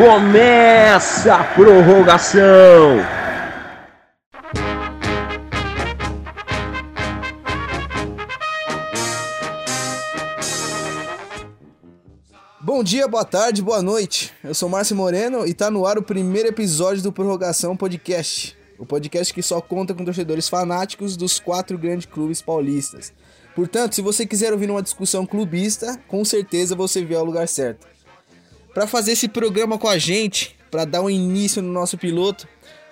Começa a prorrogação. Bom dia, boa tarde, boa noite. Eu sou Márcio Moreno e tá no ar o primeiro episódio do Prorrogação Podcast. O podcast que só conta com torcedores fanáticos dos quatro grandes clubes paulistas. Portanto, se você quiser ouvir uma discussão clubista, com certeza você veio ao lugar certo. Para fazer esse programa com a gente, para dar um início no nosso piloto,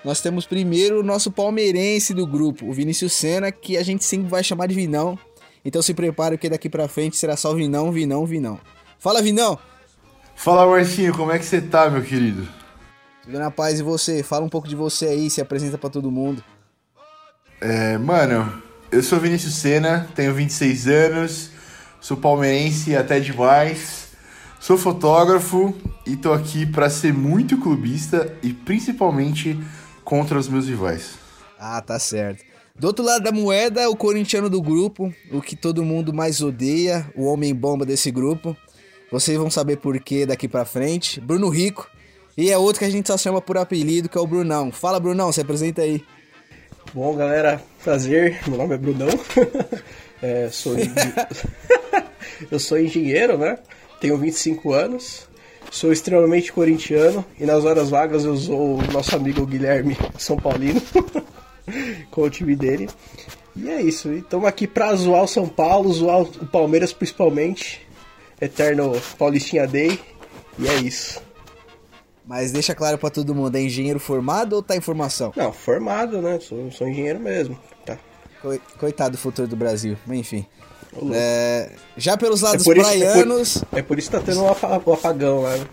nós temos primeiro o nosso palmeirense do grupo, o Vinícius Senna, que a gente sempre vai chamar de Vinão. Então se prepare que daqui para frente será só Vinão, Vinão, Vinão. Fala, Vinão! Fala, Marcinho, como é que você tá, meu querido? Tudo na paz e você? Fala um pouco de você aí, se apresenta para todo mundo. É, mano, eu sou Vinícius Senna, tenho 26 anos, sou palmeirense até demais, sou fotógrafo e tô aqui para ser muito clubista e principalmente contra os meus rivais. Ah, tá certo. Do outro lado da moeda, o corintiano do grupo, o que todo mundo mais odeia, o homem bomba desse grupo. Vocês vão saber por que daqui pra frente. Bruno Rico. E é outro que a gente só chama por apelido, que é o Brunão. Fala, Brunão, se apresenta aí. Bom, galera, prazer. Meu nome é Brunão. é, sou eu sou engenheiro, né? Tenho 25 anos. Sou extremamente corintiano e nas horas vagas eu sou o nosso amigo Guilherme São Paulino com o time dele. E é isso. Estamos aqui pra zoar o São Paulo, zoar o Palmeiras principalmente. Eterno Paulistinha Day. E é isso. Mas deixa claro para todo mundo, é engenheiro formado ou tá em formação? Não, formado, né? Sou, sou engenheiro mesmo. Tá. Coitado do futuro do Brasil, Enfim. É, já pelos lados é praianos. Isso, é, por, é, por, isso que tá tendo um apagão lá. Né?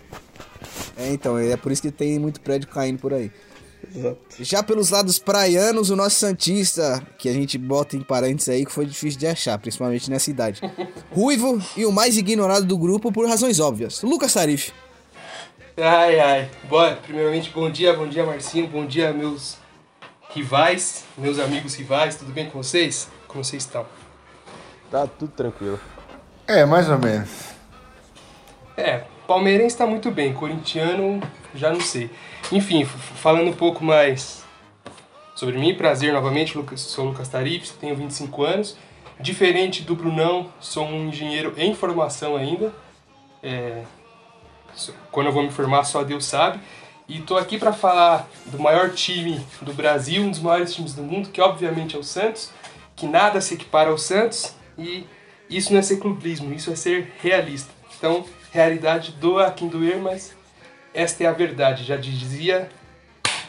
É, então, é por isso que tem muito prédio caindo por aí. Exato. Já pelos lados praianos, o nosso Santista, que a gente bota em parênteses aí, que foi difícil de achar, principalmente nessa idade. Ruivo e o mais ignorado do grupo por razões óbvias. Lucas Tarif. Ai, ai. Boa, primeiramente, bom dia, bom dia, Marcinho, bom dia, meus rivais, meus amigos rivais, tudo bem com vocês? Como vocês estão? Tá tudo tranquilo. É, mais ou menos. É, palmeirense está muito bem, corintiano já não sei. Enfim, falando um pouco mais sobre mim, prazer novamente, Lucas, sou Lucas Tarif, tenho 25 anos. Diferente do Brunão, sou um engenheiro em formação ainda. É, quando eu vou me formar, só Deus sabe. E estou aqui para falar do maior time do Brasil, um dos maiores times do mundo, que obviamente é o Santos, que nada se equipara ao Santos, e isso não é ser clubismo, isso é ser realista. Então, realidade doa a quem doer, mas esta é a verdade, já dizia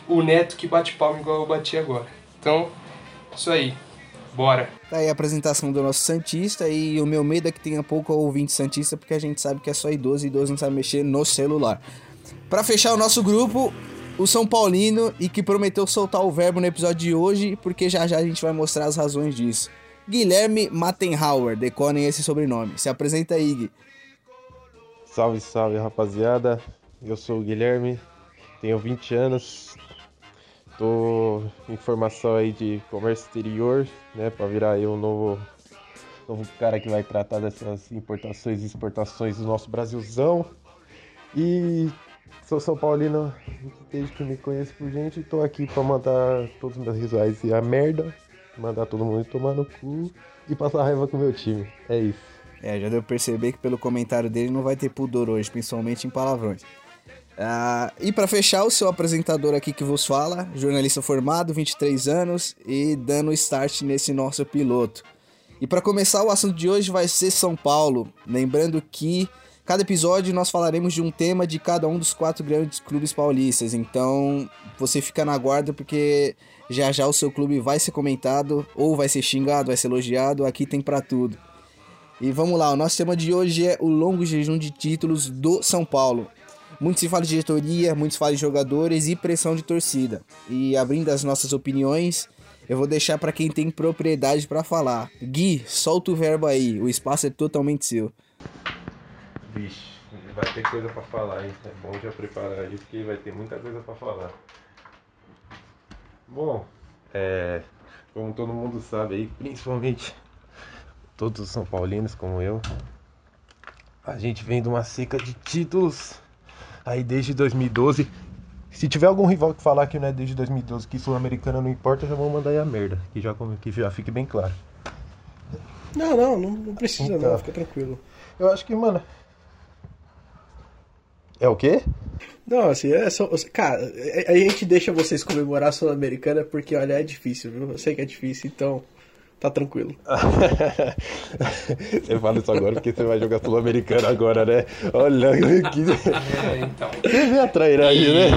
o neto que bate palma igual eu bati agora. Então, isso aí. Bora. Tá aí a apresentação do nosso Santista e o meu medo é que tenha pouco ouvinte Santista, porque a gente sabe que é só idoso e idoso não sabe mexer no celular. Para fechar o nosso grupo, o São Paulino e que prometeu soltar o verbo no episódio de hoje, porque já já a gente vai mostrar as razões disso. Guilherme Mattenhauer, decorem esse sobrenome. Se apresenta aí, Gui. Salve, salve, rapaziada. Eu sou o Guilherme, tenho 20 anos, tô em formação aí de comércio exterior, né, para virar aí um novo, novo cara que vai tratar dessas importações e exportações do nosso Brasilzão. E sou São Paulino desde que me conheço por gente, tô aqui para mandar todos os meus rituais e a merda, mandar todo mundo tomar no cu e passar raiva com o meu time. É isso. É, já deu pra perceber que pelo comentário dele não vai ter pudor hoje, principalmente em palavrões. Uh, e para fechar, o seu apresentador aqui que vos fala, jornalista formado, 23 anos e dando start nesse nosso piloto. E para começar, o assunto de hoje vai ser São Paulo. Lembrando que cada episódio nós falaremos de um tema de cada um dos quatro grandes clubes paulistas. Então você fica na guarda porque já já o seu clube vai ser comentado, ou vai ser xingado, vai ser elogiado. Aqui tem para tudo. E vamos lá, o nosso tema de hoje é o longo jejum de títulos do São Paulo. Muito se fala de diretoria, muito se fala de jogadores e pressão de torcida. E abrindo as nossas opiniões, eu vou deixar para quem tem propriedade para falar. Gui, solta o verbo aí, o espaço é totalmente seu. Vixe, vai ter coisa para falar, hein? É bom já preparar aí, porque vai ter muita coisa para falar. Bom, é, como todo mundo sabe aí, principalmente todos os São Paulinos como eu, a gente vem de uma seca de títulos aí desde 2012. Se tiver algum rival que falar que não é desde 2012, que Sul-Americana não importa, já vão mandar aí a merda. Que já, que já fique bem claro. Não, não, não, não precisa Então. não, fica tranquilo. Eu acho que, mano. É o quê? Não, assim, é só. Cara, a a gente deixa vocês comemorar a Sul-Americana porque, olha, é difícil, viu? Eu sei que é difícil, então tá tranquilo. você fala isso agora porque você vai jogar Sul-Americana agora, né? Olha que. É, então. Você vê a trairagem, né?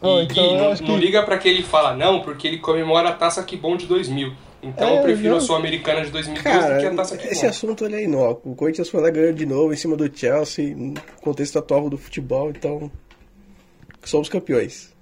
Ó, E, então Gui, eu não, acho não que. liga pra que ele fala não, porque ele comemora a taça que bom de 2000. Então É, eu prefiro não. a Sul-Americana de 2012 Cara, do que a taça que esse bom. assunto ele é inócuo. O Corinthians foi lá ganhou de novo em cima do Chelsea, no contexto atual do futebol, então. Somos campeões.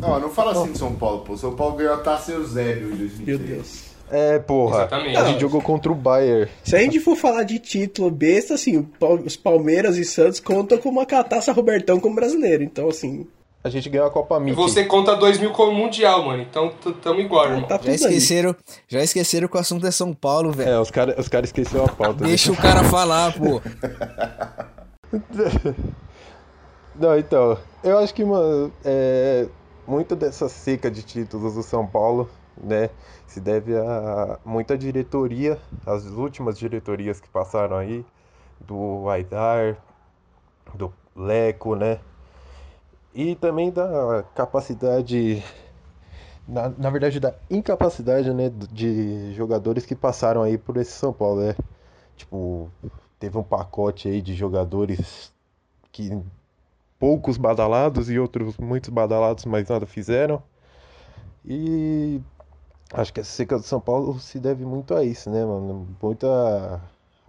Não, não fala assim de São Paulo, pô. São Paulo ganhou a taça Eusébio em 2003. Meu Deus. É, porra. Exatamente. A gente jogou contra o Bayern. Se a gente for falar de título besta, assim, os Palmeiras e Santos contam com uma taça Robertão como brasileiro. Então, assim, A gente ganhou a Copa Mickey. Você conta 2000 como mundial, mano. Então tamo igual, irmão. tá Já aí. esqueceram, já esqueceram que o assunto é São Paulo, velho. É, os caras os cara esqueceram a pauta. né? Deixa o cara falar, pô. Não, então, eu acho que, mano, é, muito dessa seca de títulos do São Paulo, né, se deve a muita diretoria, as últimas diretorias que passaram aí, do Aidar, do Leco, né, e também da capacidade, na, na verdade, da incapacidade, né, de jogadores que passaram aí por esse São Paulo, né, tipo, teve um pacote aí de jogadores que poucos badalados e outros muitos badalados, mas nada fizeram. E acho que a seca do São Paulo se deve muito a isso, né, mano? Muita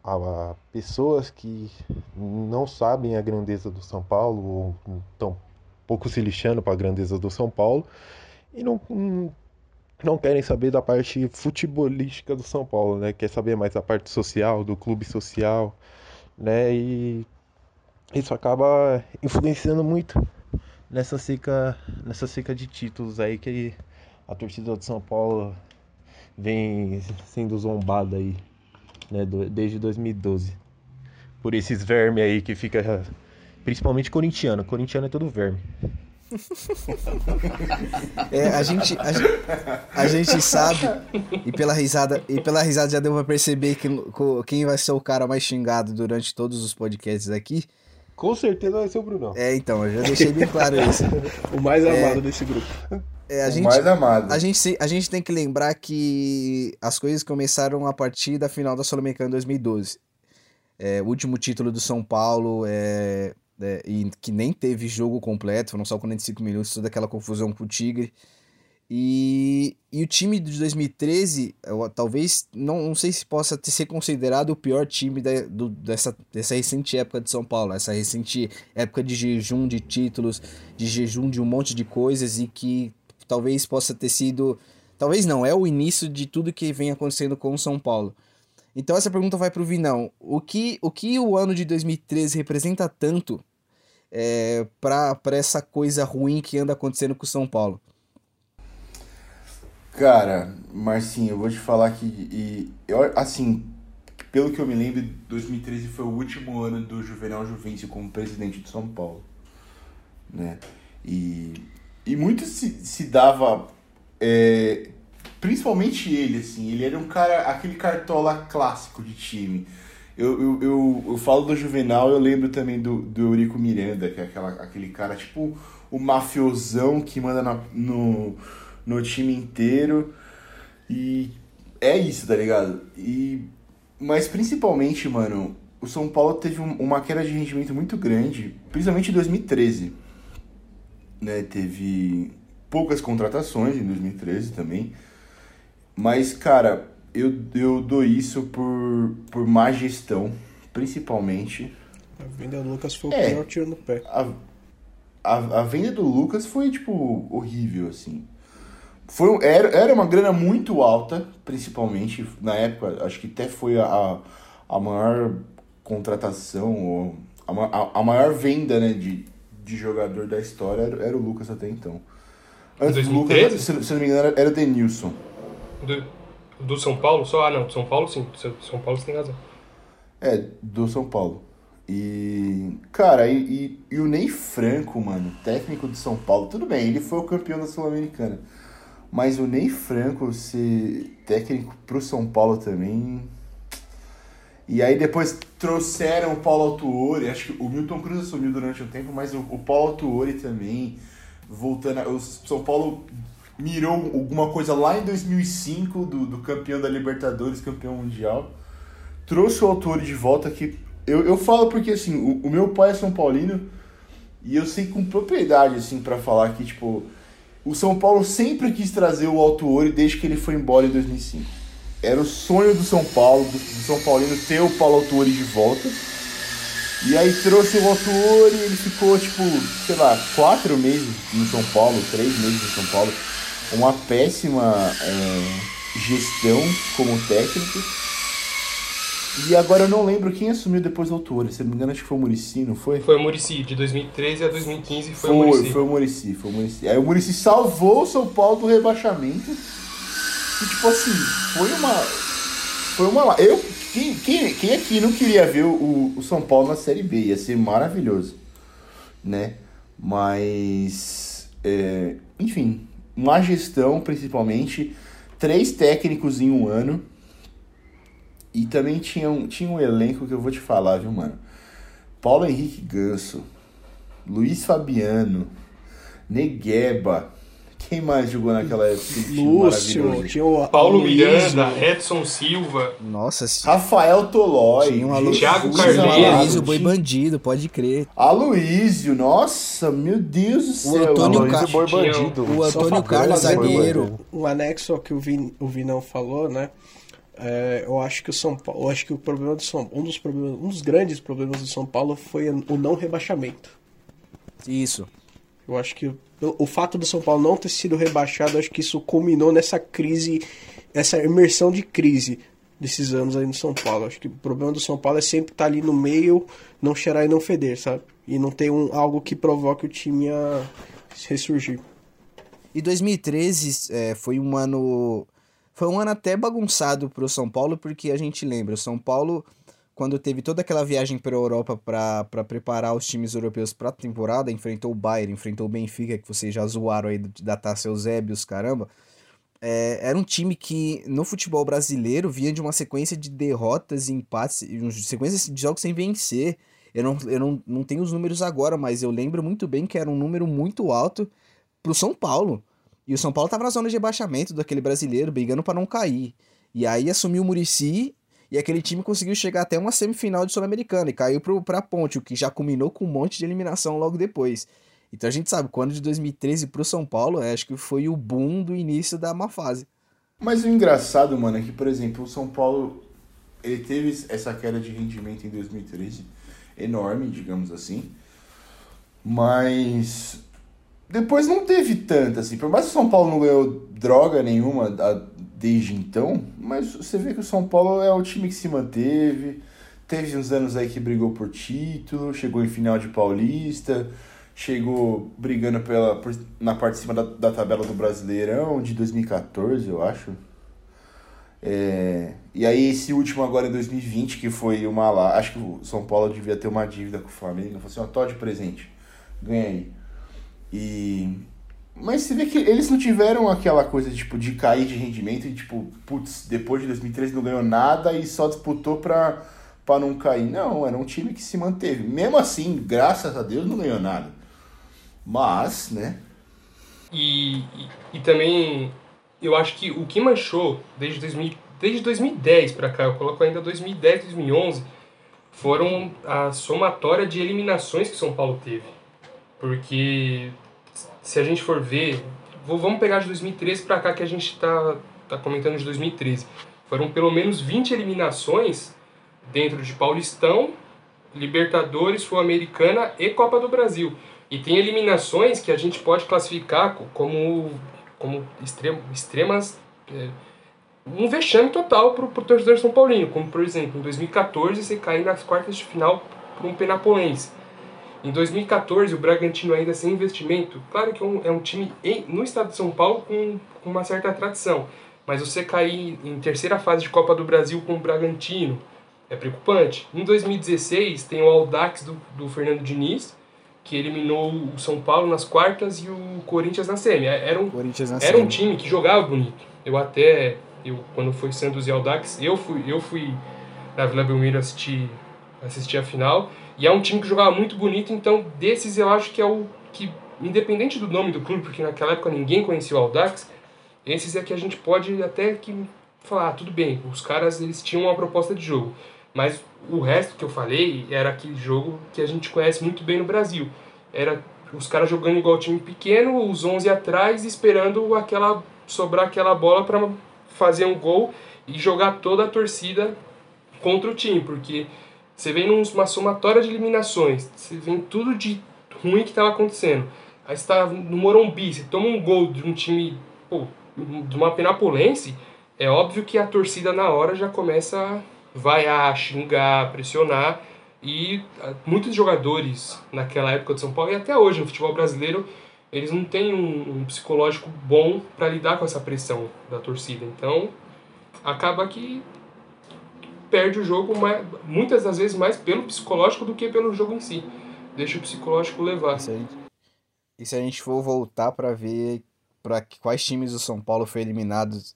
a, a pessoas que não sabem a grandeza do São Paulo, ou estão pouco se lixando para a grandeza do São Paulo e não não querem saber da parte futebolística do São Paulo, né? Quer saber mais da parte social, do clube social, né? E isso acaba influenciando muito nessa seca, nessa seca de títulos aí que a torcida do São Paulo vem sendo zombada aí, né, desde 2012. Por esses vermes aí que fica principalmente corintiano, corintiano é todo verme. É, a gente, a, gente- a gente sabe, e pela risada, e pela risada já deu pra perceber que, quem vai ser o cara mais xingado durante todos os podcasts aqui. Com certeza vai ser o Brunão. É, então, eu já deixei bem claro isso. o mais amado desse grupo. É, a o gente, mais amado. a gente, a gente tem que lembrar que as coisas começaram a partir da final da Sul-Americana em 2012. É, o último título do São Paulo, é, é, e que nem teve jogo completo, foram só 45 minutos, toda aquela confusão com o Tigre. E, e o time de 2013, eu, talvez, não, não sei se possa ter, ser considerado o pior time da- do- dessa, dessa recente época de São Paulo, essa recente época de jejum de títulos, de jejum de um monte de coisas e que talvez possa ter sido. Talvez não, é o início de tudo que vem acontecendo com o São Paulo. Então essa pergunta vai pro Vinão. O que o, que o ano de 2013 representa tanto é, para essa coisa ruim que anda acontecendo com o São Paulo? Cara, Marcinho, eu vou te falar que, e, eu, assim, pelo que eu me lembro, 2013 foi o último ano do Juvenal Juvencio como presidente de São Paulo, né? E, e muito se, se dava, é, principalmente ele, assim, ele era um cara, aquele cartola clássico de time. Eu, eu, eu, eu falo do Juvenal, eu lembro também do, do Eurico Miranda, que é aquela, aquele cara, tipo, o mafiosão que manda na- no, no time inteiro. E é isso, tá ligado? E, mas principalmente, mano, o São Paulo teve um- uma queda de rendimento muito grande, principalmente em 2013. Né? Teve poucas contratações em 2013 também. Mas, cara, eu, eu dou isso por, por má gestão, principalmente. A venda do Lucas foi o É. pior tiro no pé. A, a, a venda do Lucas foi, tipo, horrível, assim. Foi, um- era, era uma grana muito alta, principalmente na época, acho que até foi a, a maior contratação, ou a, a, a maior venda né, de, de jogador da história era, era o Lucas até então. Antes do 2013? Lucas, se, se não me engano, era, era o Denilson. Do, do São Paulo? Só, ah não, do São Paulo sim. Do São Paulo você tem razão. É, do São Paulo. E, cara, e, e, e, o Ney Franco, mano, técnico de São Paulo, tudo bem, ele foi o campeão da Sul-Americana. Mas o Ney Franco ser técnico pro São Paulo também. E aí depois trouxeram o Paulo Autuori, acho que o Milton Cruz assumiu durante um tempo, mas o, o Paulo Autuori também, voltando. A, o São Paulo mirou alguma coisa lá em 2005 do, do campeão da Libertadores, campeão mundial. Trouxe o Autuori de volta que eu, eu falo porque, assim, o, o meu pai é São Paulino e eu sei com propriedade, assim, para falar que, tipo, o São Paulo sempre quis trazer o Alto Ouro desde que ele foi embora em 2005. Era o sonho do São Paulo, do, do São Paulino, ter o Paulo Autuori de volta. E aí trouxe o Autuori e ele ficou, tipo, sei lá, quatro meses no São Paulo, três meses no São Paulo. Uma péssima é, gestão como técnico. E agora eu não lembro quem assumiu depois do autor. Se não me engano, acho que foi o Murici, não foi? Foi o Murici, de 2013 a 2015 foi, foi o Murici. Foi o Murici, foi o Murici. Aí o Murici salvou o São Paulo do rebaixamento. E tipo assim, foi uma. Foi uma. Eu. Quem, quem, quem aqui não queria ver o, o São Paulo na Série B? Ia ser maravilhoso. Né? Mas. É, enfim, má gestão, principalmente. Três técnicos em um ano e também tinha um, tinha um elenco que eu vou te falar, viu, mano? Paulo Henrique Ganso, Luiz Fabiano, Negueba. Quem mais jogou naquela época? Lúcio, tinha o Paulo Miranda, Edson Silva. Nossa, Rafael Tolói, tinha um Alo... Thiago Carneiro, Aloysio Boi Bandido, pode crer. Aloysio, nossa, meu Deus do céu. O Antônio Aloysio Boi Bandido. O Antônio Carlos zagueiro. O anexo ao que o, Vin, o Vinão falou, né? É, eu acho que o São Paulo, eu acho que o problema do São um dos problemas, um dos grandes problemas do São Paulo foi o não rebaixamento. Isso. Eu acho que o fato do São Paulo não ter sido rebaixado, acho que isso culminou nessa crise, essa imersão de crise desses anos aí no São Paulo. Acho que o problema do São Paulo é sempre estar ali no meio, não cheirar e não feder, sabe? E não ter um, algo que provoque o time a ressurgir. E 2013 é, foi um ano foi um ano até bagunçado para o São Paulo, porque a gente lembra, o São Paulo, quando teve toda aquela viagem para a Europa para preparar os times europeus para a temporada, enfrentou o Bayern, enfrentou o Benfica, que vocês já zoaram aí da Taça Eusébios, caramba. É, era um time que no futebol brasileiro vinha de uma sequência de derrotas e empates, sequência de jogos sem vencer. Eu não, eu não, não tenho os números agora, mas eu lembro muito bem que era um número muito alto para o São Paulo. E o São Paulo tava na zona de rebaixamento daquele brasileiro, brigando para não cair. E aí assumiu o Murici e aquele time conseguiu chegar até uma semifinal de Sul-Americana e caiu pro, pra Ponte, o que já culminou com um monte de eliminação logo depois. Então a gente sabe, quando de 2013 pro São Paulo, acho que foi o boom do início da má fase. Mas o engraçado, mano, é que, por exemplo, o São Paulo ele teve essa queda de rendimento em 2013, enorme, digamos assim. Mas depois não teve tanta, assim. Por mais que o São Paulo não ganhou droga nenhuma desde então, mas você vê que o São Paulo é o time que se manteve. Teve uns anos aí que brigou por título, chegou em final de Paulista, chegou brigando pela, por, na parte de cima da, da tabela do Brasileirão de 2014, eu acho. É, e aí esse último agora em 2020, que foi uma lá, acho que o São Paulo devia ter uma dívida com o Flamengo, falou assim, ó, tô de presente, ganha aí. E. Mas você vê que eles não tiveram aquela coisa tipo, de cair de rendimento e tipo, putz, depois de 2013 não ganhou nada e só disputou pra, pra não cair. Não, era um time que se manteve. Mesmo assim, graças a Deus, não ganhou nada. Mas, né? E, e, e também eu acho que o que manchou desde, 2000, desde 2010 para cá, eu coloco ainda 2010, 2011, foram a somatória de eliminações que São Paulo teve. Porque se a gente for ver, vamos pegar de 2013 para cá que a gente está tá comentando de 2013. Foram pelo menos 20 eliminações dentro de Paulistão, Libertadores, Sul-Americana e Copa do Brasil. E tem eliminações que a gente pode classificar como, como extremo, extremas. É, um vexame total para o torcedor São Paulino, como por exemplo, em 2014 você cair nas quartas de final para um Penapolense. Em 2014, o Bragantino ainda sem investimento, claro que é um, é um time em, no estado de São Paulo com, com, uma certa tradição, mas você cair em terceira fase de Copa do Brasil com o Bragantino, é preocupante. Em 2016 tem o Audax do, do Fernando Diniz, que eliminou o São Paulo nas quartas e o Corinthians na semi. É, era um, Corinthians na era um time que jogava bonito. Eu até, eu, quando foi Santos e Audax, eu fui, eu fui na Vila Belmiro assistir, assistir a final. E é um time que jogava muito bonito, então desses eu acho que é o que, independente do nome do clube, porque naquela época ninguém conhecia o Audax, esses é que a gente pode até que falar, ah, tudo bem, os caras eles tinham uma proposta de jogo. Mas o resto que eu falei era aquele jogo que a gente conhece muito bem no Brasil. Era os caras jogando igual time pequeno, os 11 atrás, esperando aquela sobrar aquela bola para fazer um gol e jogar toda a torcida contra o time, porque você vem numa somatória de eliminações, você vem tudo de ruim que estava acontecendo. Aí você tá no Morumbi, você toma um gol de um time, pô, de uma Penapolense, é óbvio que a torcida na hora já começa a vaiar, xingar, pressionar. E ah, muitos jogadores naquela época de São Paulo, e até hoje no futebol brasileiro, eles não têm um, um psicológico bom para lidar com essa pressão da torcida. Então, acaba que perde o jogo mais, muitas das vezes mais pelo psicológico do que pelo jogo em si. Deixa o psicológico levar. E se a gente, e se a gente for voltar para ver para quais times do São Paulo foi eliminados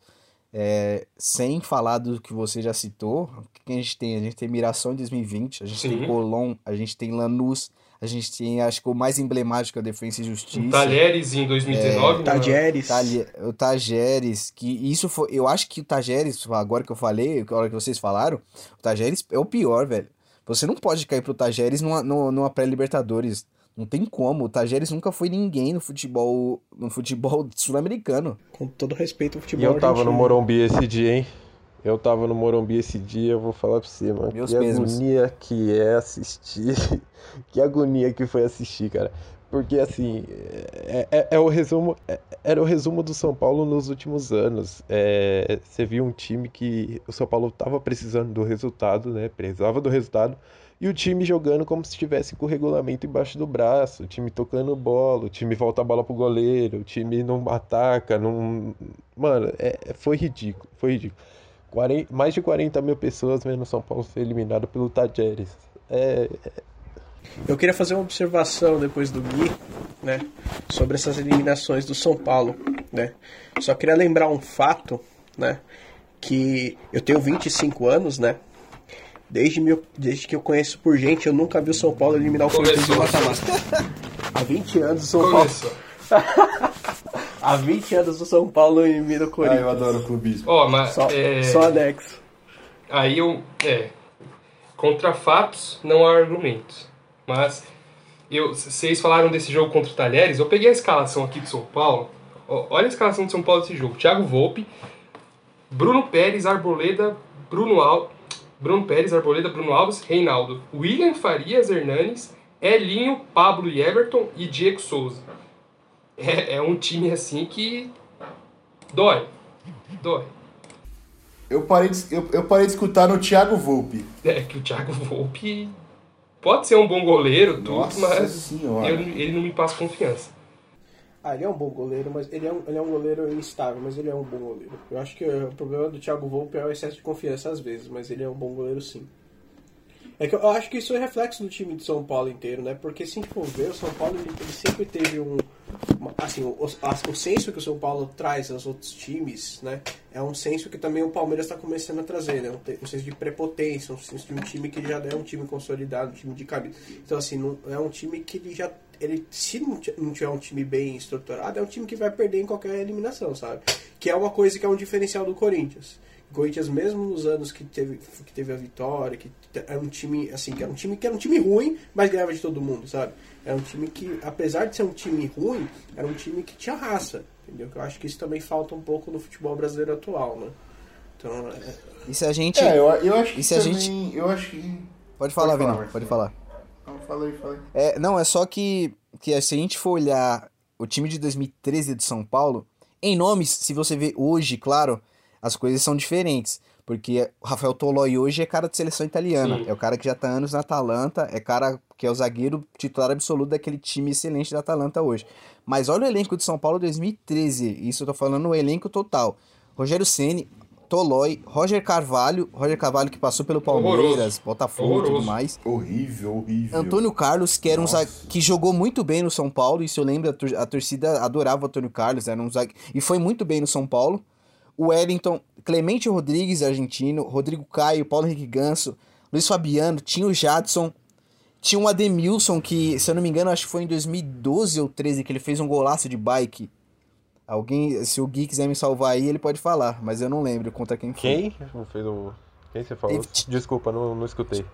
é, sem falar do que você já citou, o que a gente tem? A gente tem Mirassol em 2020, a gente Sim. tem Colón, a gente tem Lanús, a gente tem, acho que o mais emblemático é a Defesa e O Justiça. Talheres em 2019. né? Tajeres. Talhe- o Tajeres, que isso foi. Eu acho que o Tajeres, agora que eu falei, a hora que vocês falaram, o Tajeres é o pior, velho. Você não pode cair pro Tajeres numa, numa, pré-Libertadores. Não tem como. O Tajeres nunca foi ninguém no futebol, no futebol sul-americano. Com todo respeito ao E futebol eu tava no argentino. Morumbi esse dia, hein? Eu tava no Morumbi esse dia, eu vou falar pra você, mano. Meus que mesmos. agonia que é assistir. que agonia que foi assistir, cara. Porque assim, é, é- é o resumo, é- era o resumo do São Paulo nos últimos anos. É, você viu um time que o São Paulo tava precisando do resultado, né? Precisava do resultado. E o time jogando como se estivesse com o regulamento embaixo do braço, o time tocando bola, o time volta a bola pro goleiro, o time não ataca, não. Mano, é, foi ridículo, foi ridículo. Quaren- mais de 40 mil pessoas vendo São Paulo ser eliminado pelo Tajeres. É, Eu queria fazer uma observação depois do Gui, né, sobre essas eliminações do São Paulo, né. Só queria lembrar um fato, né, que eu tenho 25 anos, né. Desde, meu, desde que eu conheço por gente, eu nunca vi o São Paulo eliminar o Corinthians Começou. mata-mata. Há 20 anos o São Paulo, Começou. há 20 anos o São Paulo elimina o Ah, Corinthians. eu adoro o clubismo. Ó, mas Só, é, só anexo. aí eu. É. Contra fatos, não há argumentos. Mas eu, vocês falaram desse jogo contra o Talheres. Eu peguei a escalação aqui de São Paulo. Olha a escalação de São Paulo desse jogo: Thiago Volpe, Bruno Pérez, Arboleda, Bruno Al... Bruno Pérez, Arboleda, Bruno Alves, Reinaldo, William Farias Hernanes, Elinho, Pablo e Everton e Diego Souza. É, é um time assim que dói. Dói. Eu parei de, eu, eu parei de escutar no Thiago Volpe. É que o Thiago Volpe pode ser um bom goleiro, tudo, Nossa mas senhora. eu- ele não me passa confiança. Ah, ele é um bom goleiro, mas ele é um, ele é um goleiro instável, mas ele é um bom goleiro. Eu acho que o problema do Thiago Volpe é o excesso de confiança às vezes, mas ele é um bom goleiro sim. É que eu acho que isso é reflexo do time de São Paulo inteiro, né? Porque se a gente for ver, o São Paulo ele, ele sempre teve um. uma- assim, o, a- o senso que o São Paulo traz aos outros times, né? É um senso que também o Palmeiras está começando a trazer, né? Um, um senso de prepotência, um senso de um time que já é um time consolidado, um time de cabeça. Então, assim, não, é um time que ele já. Ele, se não não tiver um time bem estruturado, é um time que vai perder em qualquer eliminação, sabe? Que é uma coisa que é um diferencial do Corinthians. Corinthians, mesmo nos anos que teve, que teve a vitória, que era um time, assim, que era um time que era um time ruim, mas ganhava de todo mundo, sabe? Era um time que, apesar de ser um time ruim, era um time que tinha raça, entendeu? Que eu acho que isso também falta um pouco no futebol brasileiro atual, né? Então, é, E se a gente. É, eu, eu acho que se a também, eu acho que... Pode falar, Pode falar, Vinão, Marcelo. pode falar. Não, fala aí, fala aí. É, não, é só que, que se a gente for olhar o time de 2013 de São Paulo, em nomes, se você vê hoje, claro, as coisas são diferentes. Porque o Rafael Toloi hoje é cara de seleção italiana. Sim. É o cara que já tá há anos na Atalanta, é cara que é o zagueiro titular absoluto daquele time excelente da Atalanta hoje. Mas olha o elenco de São Paulo 2013, isso eu tô falando o elenco total. Rogério Ceni, Tolói, Roger Carvalho, Roger Carvalho que passou pelo Palmeiras, Horroroso. Botafogo e tudo mais. Horrível, horrível. Antônio Carlos, que era um zague... que jogou muito bem no São Paulo, isso eu lembro, a torcida adorava o Antônio Carlos, era um zague... e foi muito bem no São Paulo. O Wellington, Clemente Rodrigues, argentino, Rodrigo Caio, Paulo Henrique Ganso, Luiz Fabiano, tinha o Jadson, tinha o Ademilson, que, se eu não me engano, acho que foi em 2012 ou 13 que ele fez um golaço de bike. Alguém, se o Gui quiser me salvar aí, ele pode falar, mas eu não lembro contra quem foi. Quem fez o. Quem você falou? Ele- Desculpa, não, não escutei.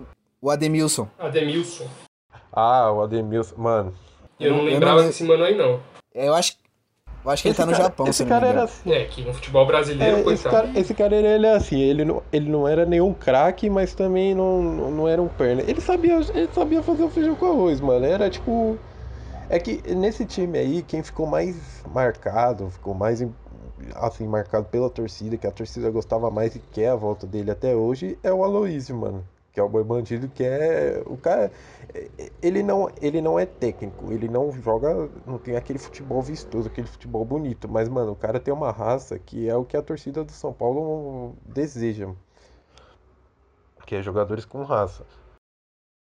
O Ademilson. Ademilson. Ah, o Ademilson. Mano. Eu não Eu não lembrava lembro. desse mano aí, não. Eu acho, eu acho que ele tá no cara- Japão, se Esse eu não me cara era assim. É, que no futebol brasileiro, É, esse, coitado. cara, esse cara, ele, ele é assim, ele não, ele não era nenhum craque, mas também não, não era um perna. Ele sabia, ele sabia fazer o feijão com arroz, mano. Era tipo. É que nesse time aí, quem ficou mais marcado, ficou mais assim, marcado pela torcida, que a torcida gostava mais e quer a volta dele até hoje, é o Aloysio, mano. Que é o boi bandido, que é. O cara. Ele não, ele não é técnico, ele não joga. Não tem aquele futebol vistoso, aquele futebol bonito. Mas, mano, o cara tem uma raça que é o que a torcida do São Paulo deseja. Que é jogadores com raça.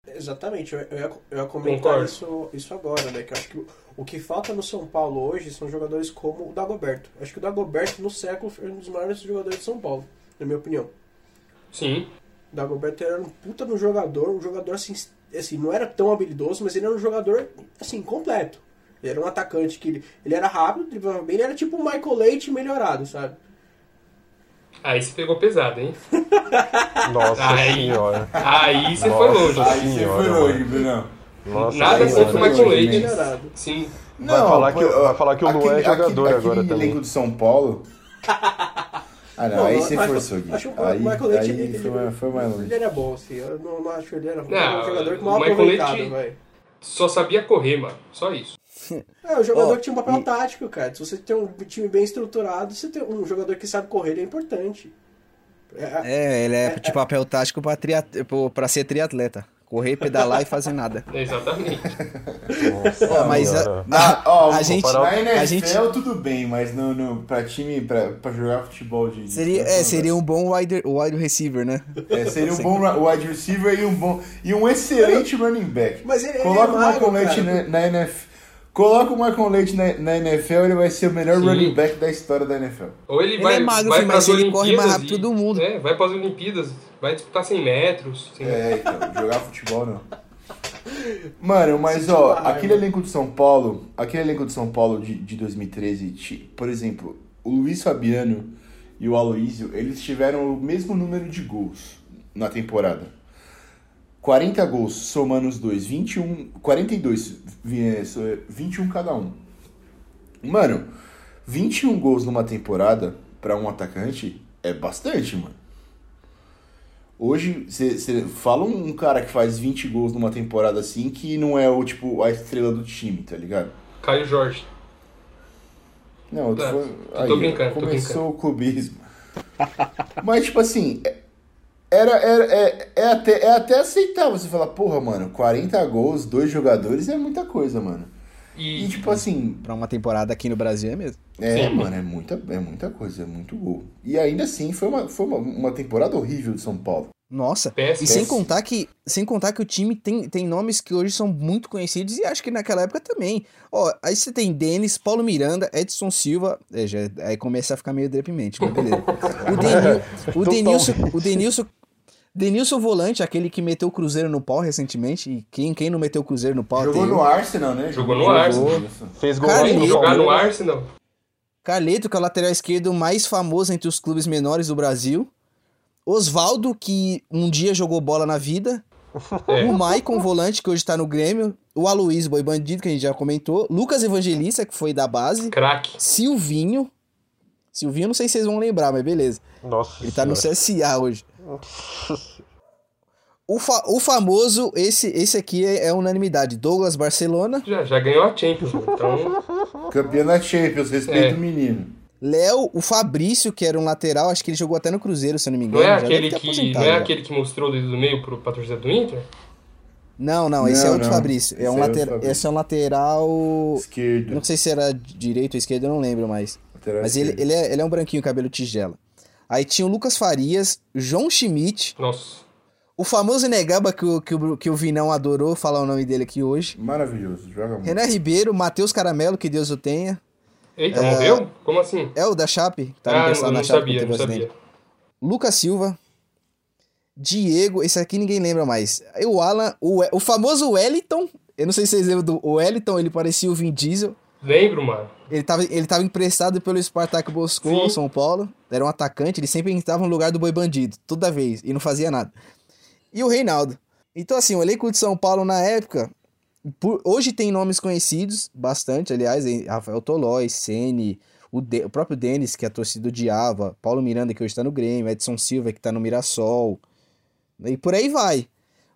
Exatamente, eu, eu ia, eu ia comentar Concordo. isso, isso agora, né? Que eu acho que o, o que falta no São Paulo hoje são jogadores como o Dagoberto. Acho que o Dagoberto no século foi um dos maiores jogadores de São Paulo, na minha opinião. Sim. O Dagoberto era um puta no jogador, um jogador assim, assim, não era tão habilidoso, mas ele era um jogador assim, completo. Ele era um atacante que ele, ele era rápido, driblava bem, ele era tipo o Michael Leite melhorado, sabe? Aí você pegou pesado, hein? Nossa Aí. senhora. Aí você foi longe. Aí você foi longe, Brunão. Nossa Nada contra o Michael Leite. melhorado. Sim. Vai falar que- vai falar que o Luan é jogador aquele, agora aquele também. elenco do São Paulo. Ah, não, Não, aí você forçou, Gui. acho que o Aí, Michael Leite, aí ele- foi, mais, foi mais longe. Ele era bom, assim, eu não, não acho que ele era Não, um jogador que o mal Michael aproveitado, Leite- vai. Só sabia correr, mano. Só isso. É, o jogador Ó, que tinha um papel e- tático, cara. Se você tem um time bem estruturado, você tem um jogador que sabe correr, ele é importante. É, É, ele é de papel tático pra, triat... pra ser triatleta. Correr, pedalar e fazer nada. Exatamente. Nossa mas a- senhora. Na, ó, A gente- na NFL a gente- tudo bem, mas no, no, pra time, pra, pra jogar futebol de... Seria, é, seria um bom wide, wide receiver, né? É, seria um bom wide receiver e um bom e um excelente running back. Mas ele- ele Coloca é o magro, Leite cara. na, na NFL. Coloca o Michael Leite na, na NFL, ele vai ser o melhor Sim. running back da história da NFL. Ou ele, Ele vai, é magro, vai mas ele corre mais rápido e- do mundo. É, vai para as Olimpíadas, vai disputar 100 metros. 100 É, então, jogar futebol não. Mano, mas ó, aquele elenco de São Paulo, aquele elenco de São Paulo de, de 2013, ti- por exemplo, o Luiz Fabiano e o Aloísio, eles tiveram o mesmo número de gols na temporada. 40 gols somando os dois, 21, 42, vi- é, so- 21 cada um. Mano, 21 gols numa temporada pra um atacante é bastante, mano. Hoje, você fala um cara que faz 20 gols numa temporada assim, que não é o tipo a estrela do time, tá ligado? Caio Jorge. Não, eu tô, tô aí, ó, brincando, tô começou o clubismo. Mas, tipo assim, é- era, era, é, é, até, é até aceitável você falar, porra, mano, 40 gols, dois jogadores é muita coisa, mano. E, E, tipo assim, Pra uma temporada aqui no Brasil é mesmo. é, Sim. mano, é muita, é muita coisa, é muito gol. E ainda assim, foi uma, foi uma, uma temporada horrível de São Paulo. Nossa. Péssimo. E sem contar que, sem contar que o time tem, tem nomes que hoje são muito conhecidos e acho que naquela época também. Ó, aí você tem Denis, Paulo Miranda, Edson Silva, é, já, aí começa a ficar meio deprimente, mas beleza. O, Denil, o Denilson, o Denilson, Denilson Volante, aquele que meteu o Cruzeiro no pau recentemente, e quem, quem não meteu o Cruzeiro no pau Jogou no. Arsenal, né? Jogou no Arsenal. Isso. Fez gol em jogar no. Arsenal. Carleto, que é o lateral esquerdo mais famoso entre os clubes menores do Brasil. Osvaldo, que um dia jogou bola na vida. É. O Maicon, volante, que hoje tá no Grêmio. O Aloysio, boi bandido, que a gente já comentou. Lucas Evangelista, que foi da base. Craque. Silvinho. Silvinho, não sei se vocês vão lembrar, mas beleza. Nossa Ele tá no. CSA hoje. O, fa- o famoso, esse, esse aqui é, é unanimidade. Douglas Barcelona. Já, já ganhou a Champions. Então, Campeão da Champions, respeito É. o menino. Léo, o Fabrício, que era um lateral, acho que ele jogou até no Cruzeiro, se eu não me não engano. é já aquele que, não é já. aquele que mostrou o dedo do meio pro, pra torcida do Inter? Não, não, esse é Não, outro não. Fabrício. É Esse um é outro lateral, Fabrício. esse é um lateral. Esquerdo. Não sei se era direito ou esquerdo, eu não lembro mais. Lateral Mas ele, ele, é, ele é um branquinho, cabelo tigela. Aí tinha o Lucas Farias, João Schmidt, Nossa. o famoso Negaba que o, que, o, que o Vinão adorou falar o nome dele aqui hoje. Maravilhoso, joga muito. Renan Ribeiro, Matheus Caramelo, que Deus o tenha. Eita, morreu? Como assim? É o da Chape, que tava ah, emprestado não, na não Chape sabia, não sabia. Lucas Silva, Diego, esse aqui ninguém lembra mais. O Alan, o, o famoso Wellington, eu não sei se vocês lembram do Wellington, ele parecia o Vin Diesel. Lembro, mano. Ele tava, ele tava emprestado pelo Spartak Moscou, Sim. São Paulo. Era um atacante, ele sempre entrava no lugar do Boi Bandido, toda vez, e não fazia nada. E o Reinaldo. Então, assim, o elenco de São Paulo na época, por- hoje tem nomes conhecidos, bastante, aliás, Rafael Tolói, Sene, o, De- o próprio Denis, que a torcida odiava, Paulo Miranda, que hoje tá no Grêmio, Edson Silva, que tá no Mirassol, e por aí vai.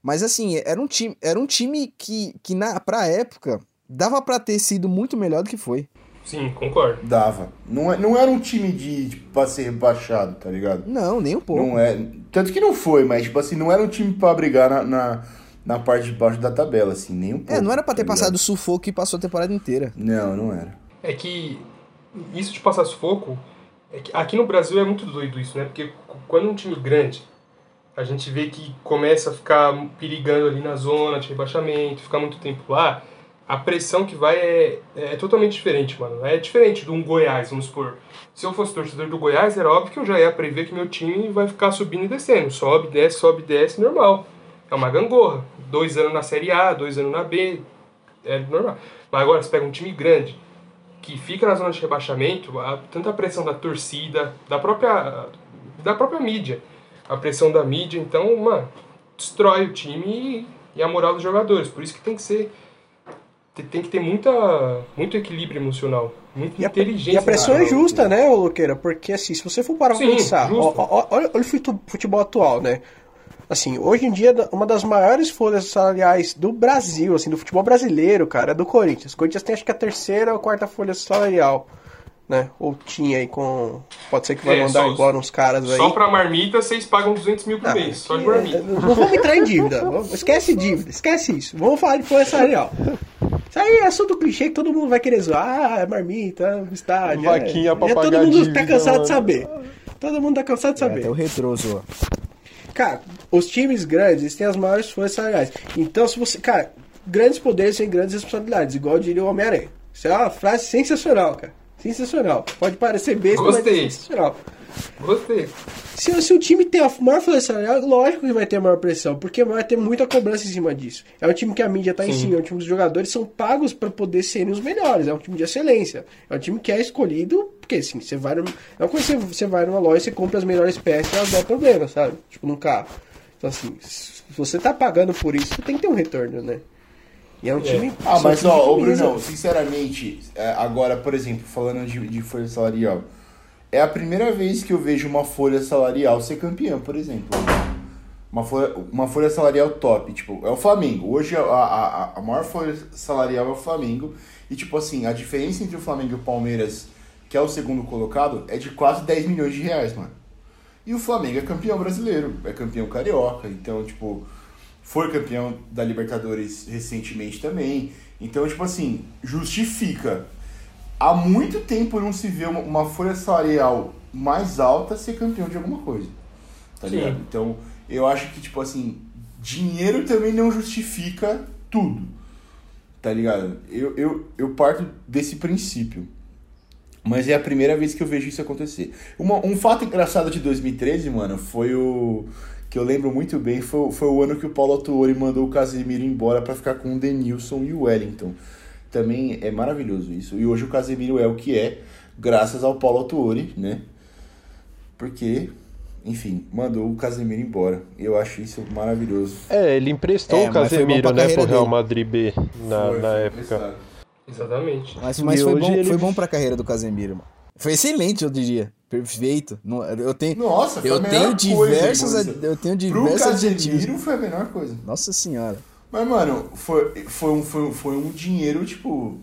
Mas, assim, era um time, era um time que, que na, pra época, dava pra ter sido muito melhor do que foi. Sim, concordo. Dava. Não, é- não era um time de, tipo, pra ser rebaixado, tá ligado? Não, nem um pouco. Não é. Tanto que não foi, mas, tipo assim, não era um time pra brigar na, na, na parte de baixo da tabela, assim, nem um pouco. É, não era pra ter tá passado o sufoco que passou a temporada inteira. Não, não era. É que isso de passar sufoco, é que aqui no Brasil é muito doido isso, né? Porque quando um time grande, a gente vê que começa a ficar perigando ali na zona de rebaixamento, ficar muito tempo lá, a pressão que vai é, é totalmente diferente, mano. É diferente de um Goiás, vamos supor. Se eu fosse torcedor do Goiás, era óbvio que eu já ia prever que meu time vai ficar subindo e descendo. Sobe, desce, sobe, desce, normal. É uma gangorra. Dois anos na Série A, dois anos na B, é normal. Mas agora, você pega um time grande, que fica na zona de rebaixamento, a, tanta pressão da torcida, da própria, da própria mídia, a pressão da mídia, então, mano, destrói o time e, e a moral dos jogadores. Por isso que tem que ser. Tem, que ter muita, muito equilíbrio emocional, muita E a, inteligência. e a pressão é justa, né, ô Luqueira? Porque assim, se você for parar pra pensar, ó, ó, olha, olha o futebol atual, né? Assim, hoje em dia, uma das maiores folhas salariais do Brasil, assim, do futebol brasileiro, cara, é do Corinthians. O Corinthians tem acho que a terceira ou quarta folha salarial, né? Ou tinha aí com. Pode ser que vai É, mandar embora uns caras aí. Só pra marmita, vocês pagam 200 mil por Ah, mês, só de é, marmita. Não vamos entrar em dívida. Esquece dívida, esquece isso. Vamos falar de folha salarial. Isso aí é assunto clichê que todo mundo vai querer zoar. Ah, é marmita, estádio. Vaquinha é. pra Já pagar todo mundo dívida, tá cansado mano. de saber. Todo mundo tá cansado de É, saber. até o retroso, ó. Cara, os times grandes eles têm as maiores folhas salariais. Então, se você. Cara, grandes poderes têm grandes responsabilidades, igual diria o Homem-Aranha. Isso é uma frase sensacional, cara. Sensacional. Pode parecer besta, mas é Gostei. sensacional. Gostei. Se, se o time tem a maior folha salarial, lógico que vai ter maior pressão, porque vai ter muita cobrança em cima disso. É um time que a mídia tá em cima, é um time que os jogadores são pagos para poder serem os melhores, é um time de excelência. É um time que é escolhido, porque assim, você vai é uma coisa que você, você vai numa loja e compra as melhores peças e elas dão problema, sabe? Tipo num carro. Então assim, se você tá pagando por isso, você tem que ter um retorno, né? E é um time. Ah, são mas times ó, ô de beleza. Brunão, sinceramente, é, agora, por exemplo, falando de, de folha salarial, é a primeira vez que eu vejo uma folha salarial ser campeã, por exemplo. Uma folha, uma folha salarial top, tipo, é o Flamengo. Hoje a, a, a maior folha salarial é o Flamengo. E tipo assim, a diferença entre o Flamengo e o Palmeiras, que é o segundo colocado, é de quase 10 milhões de reais, mano. E o Flamengo é campeão brasileiro, é campeão carioca, então, tipo, foi campeão da Libertadores recentemente também. Então, tipo assim, justifica. Há muito tempo não se vê uma, uma folha salarial mais alta ser campeão de alguma coisa. Tá Sim. ligado? Então, eu acho que, tipo assim, dinheiro também não justifica tudo. Tá ligado? Eu, eu, eu parto desse princípio. Mas é a primeira vez que eu vejo isso acontecer. Uma- um fato engraçado de 2013, mano, foi o. Que eu lembro muito bem, foi, foi o ano que o Paulo Autuori mandou o Casemiro embora pra ficar com o Denilson e o Wellington. Também é maravilhoso isso. E hoje o Casemiro é o que é, graças ao Paulo Autuori, né? Porque, enfim, mandou o Casemiro embora. Eu acho isso maravilhoso. É, ele emprestou É, o Casemiro, né, pro Real. Madrid B na, Foi, na foi época. emprestado. Exatamente. Mas, mas foi, bom, ele- foi bom pra carreira do Casemiro, mano. Foi excelente, eu diria. Perfeito. Eu tenho, Nossa, foi eu a tenho coisa, diversos, moça. ad- eu tenho Pro diversos adjetivos. Casemiro foi a melhor coisa. Nossa senhora. Mas, mano, foi, foi, um, foi, um- foi um dinheiro, tipo.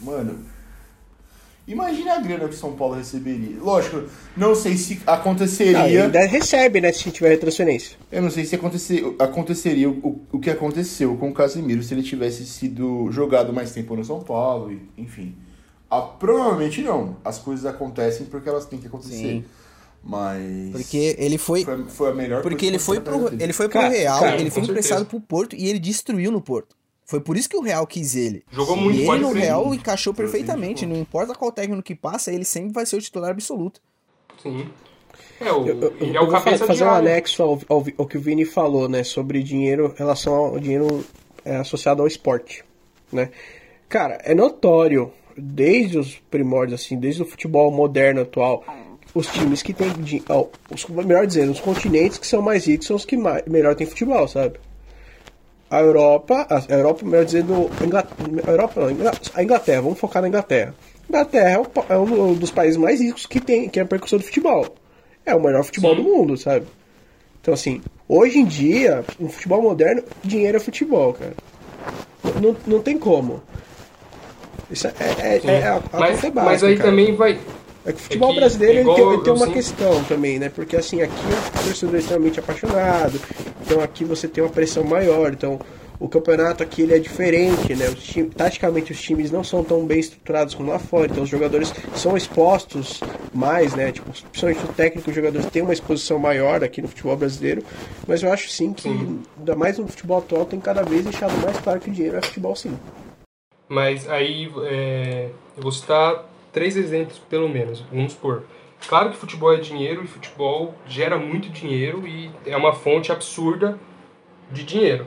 Mano. Imagina a grana que o São Paulo receberia. Lógico, não sei se aconteceria. ainda recebe, né, se tiver transferência. Eu não sei se acontecer, aconteceria o, o que aconteceu com o Casemiro se ele tivesse sido jogado mais tempo no São Paulo, e- enfim. Ah, provavelmente não. As coisas acontecem porque elas têm que acontecer. Sim. Mas. Porque ele foi. Foi, foi a melhor Porque coisa ele foi pro, ele foi pro Cara, Real, cara, ele foi emprestado certeza. pro Porto e ele destruiu no Porto. Foi por isso que o Real quis ele. Jogou muito, e ele no. Real encaixou perfeitamente. Não importa qual técnico que passa, ele sempre vai ser o titular absoluto. Sim. É, o, Eu, eu- ele é eu o vou cabeça fazer de um área. anexo ao, ao, ao que o Vini falou, né? Sobre dinheiro, relação ao dinheiro é, associado ao esporte, né? Cara, é notório, desde os primórdios, assim, desde o futebol moderno atual, os times que tem, di- ó, os, melhor dizendo, os continentes que são mais ricos são os que mais, melhor tem futebol, sabe? A Europa, a Europa, melhor dizendo, a Inglaterra, a Europa não, a Inglaterra, vamos focar na Inglaterra. A Inglaterra é, é um dos países mais ricos que tem, que é a percussão do futebol. É o melhor futebol do mundo, sabe? Então, assim, hoje em dia, no futebol moderno, dinheiro é futebol, cara. Não, não tem como. Isso é, é, Sim. é a, a mas, conta mas básica, aí cara. também vai. É que o futebol É que, brasileiro ele igual tem, ele tem uma sempre- questão também, né? Porque assim, aqui o torcedor é extremamente apaixonado, então aqui você tem uma pressão maior, então o campeonato aqui ele é diferente, né? Os time, taticamente os times não são tão bem estruturados como lá fora, então os jogadores são expostos mais, né? Tipo, principalmente o técnico, os jogadores têm uma exposição maior aqui no futebol brasileiro, mas eu acho sim que, ainda mais no futebol atual, tem cada vez deixado mais claro que o dinheiro é futebol sim. Mas aí é, eu vou citar três exemplos, pelo menos. Vamos supor. Claro que futebol é dinheiro e futebol gera muito dinheiro e é uma fonte absurda de dinheiro.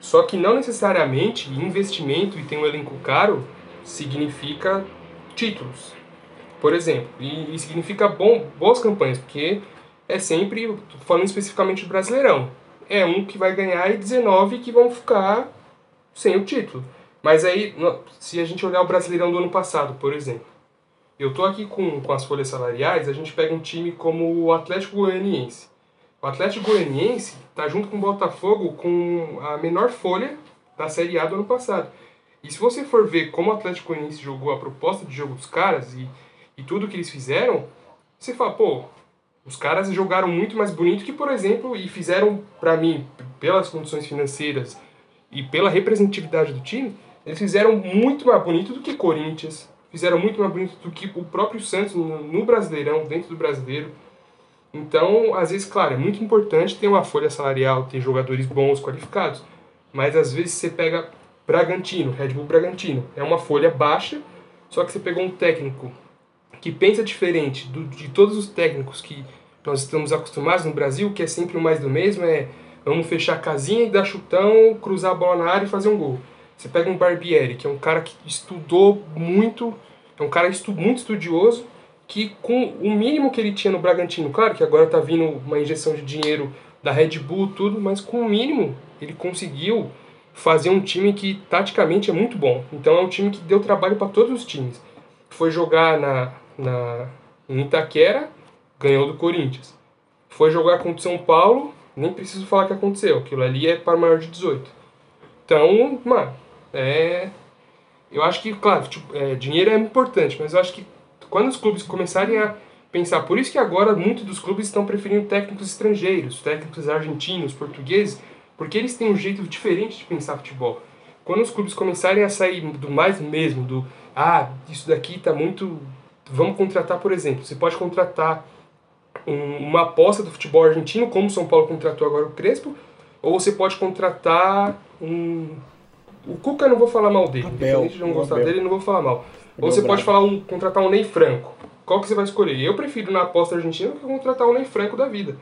Só que não necessariamente investimento e ter um elenco caro significa títulos. Por exemplo, e, e significa bom, boas campanhas, porque é sempre, falando especificamente do Brasileirão, é um que vai ganhar e 19 que vão ficar sem o título. Mas aí, se a gente olhar o Brasileirão do ano passado, por exemplo, eu tô aqui com, com as folhas salariais, a gente pega um time como o Atlético Goianiense. O Atlético Goianiense tá junto com o Botafogo com a menor folha da Série A do ano passado. E se você for ver como o Atlético Goianiense jogou a proposta de jogo dos caras e, e tudo que eles fizeram, você fala, pô, os caras jogaram muito mais bonito que, por exemplo, e fizeram, pra mim, pelas condições financeiras e pela representatividade do time, eles fizeram muito mais bonito do que Corinthians, fizeram muito mais bonito do que o próprio Santos no, Brasileirão, dentro do Brasileiro. Então, às vezes, claro, é muito importante ter uma folha salarial, ter jogadores bons, qualificados. Mas às vezes você pega Bragantino, Red Bull Bragantino. É uma folha baixa, só que você pegou um técnico que pensa diferente do, de todos os técnicos que nós estamos acostumados no Brasil, que é sempre o mais do mesmo, é vamos fechar a casinha e dar chutão, cruzar a bola na área e fazer um gol. Você pega um Barbieri, que é um cara que estudou muito, é um cara estu, muito estudioso, que com o mínimo que ele tinha no Bragantino, claro que agora tá vindo uma injeção de dinheiro da Red Bull, tudo, mas com o mínimo ele conseguiu fazer um time que taticamente é muito bom. Então é um time que deu trabalho para todos os times. Foi jogar na, na em Itaquera, ganhou do Corinthians. Foi jogar contra o São Paulo, nem preciso falar o que aconteceu. Aquilo ali é para maior de 18. Então, mano, é. Eu acho que, claro, tipo, é, dinheiro é importante, mas eu acho que quando os clubes começarem a pensar, por isso que agora muitos dos clubes estão preferindo técnicos estrangeiros, técnicos argentinos, portugueses, porque eles têm um jeito diferente de pensar futebol. Quando os clubes começarem a sair do mais mesmo, do ah, isso daqui tá muito. Vamos contratar, por exemplo, você pode contratar um- uma aposta do futebol argentino, como o São Paulo contratou agora o Crespo, ou você pode contratar um. O Cuca eu não vou falar mal dele, Abel, independente de não o gostar Abel. dele, não vou falar mal. Abel Ou você pode falar um, contratar um Ney Franco. Qual que você vai escolher? Eu prefiro na aposta argentina do que contratar um Ney Franco da vida.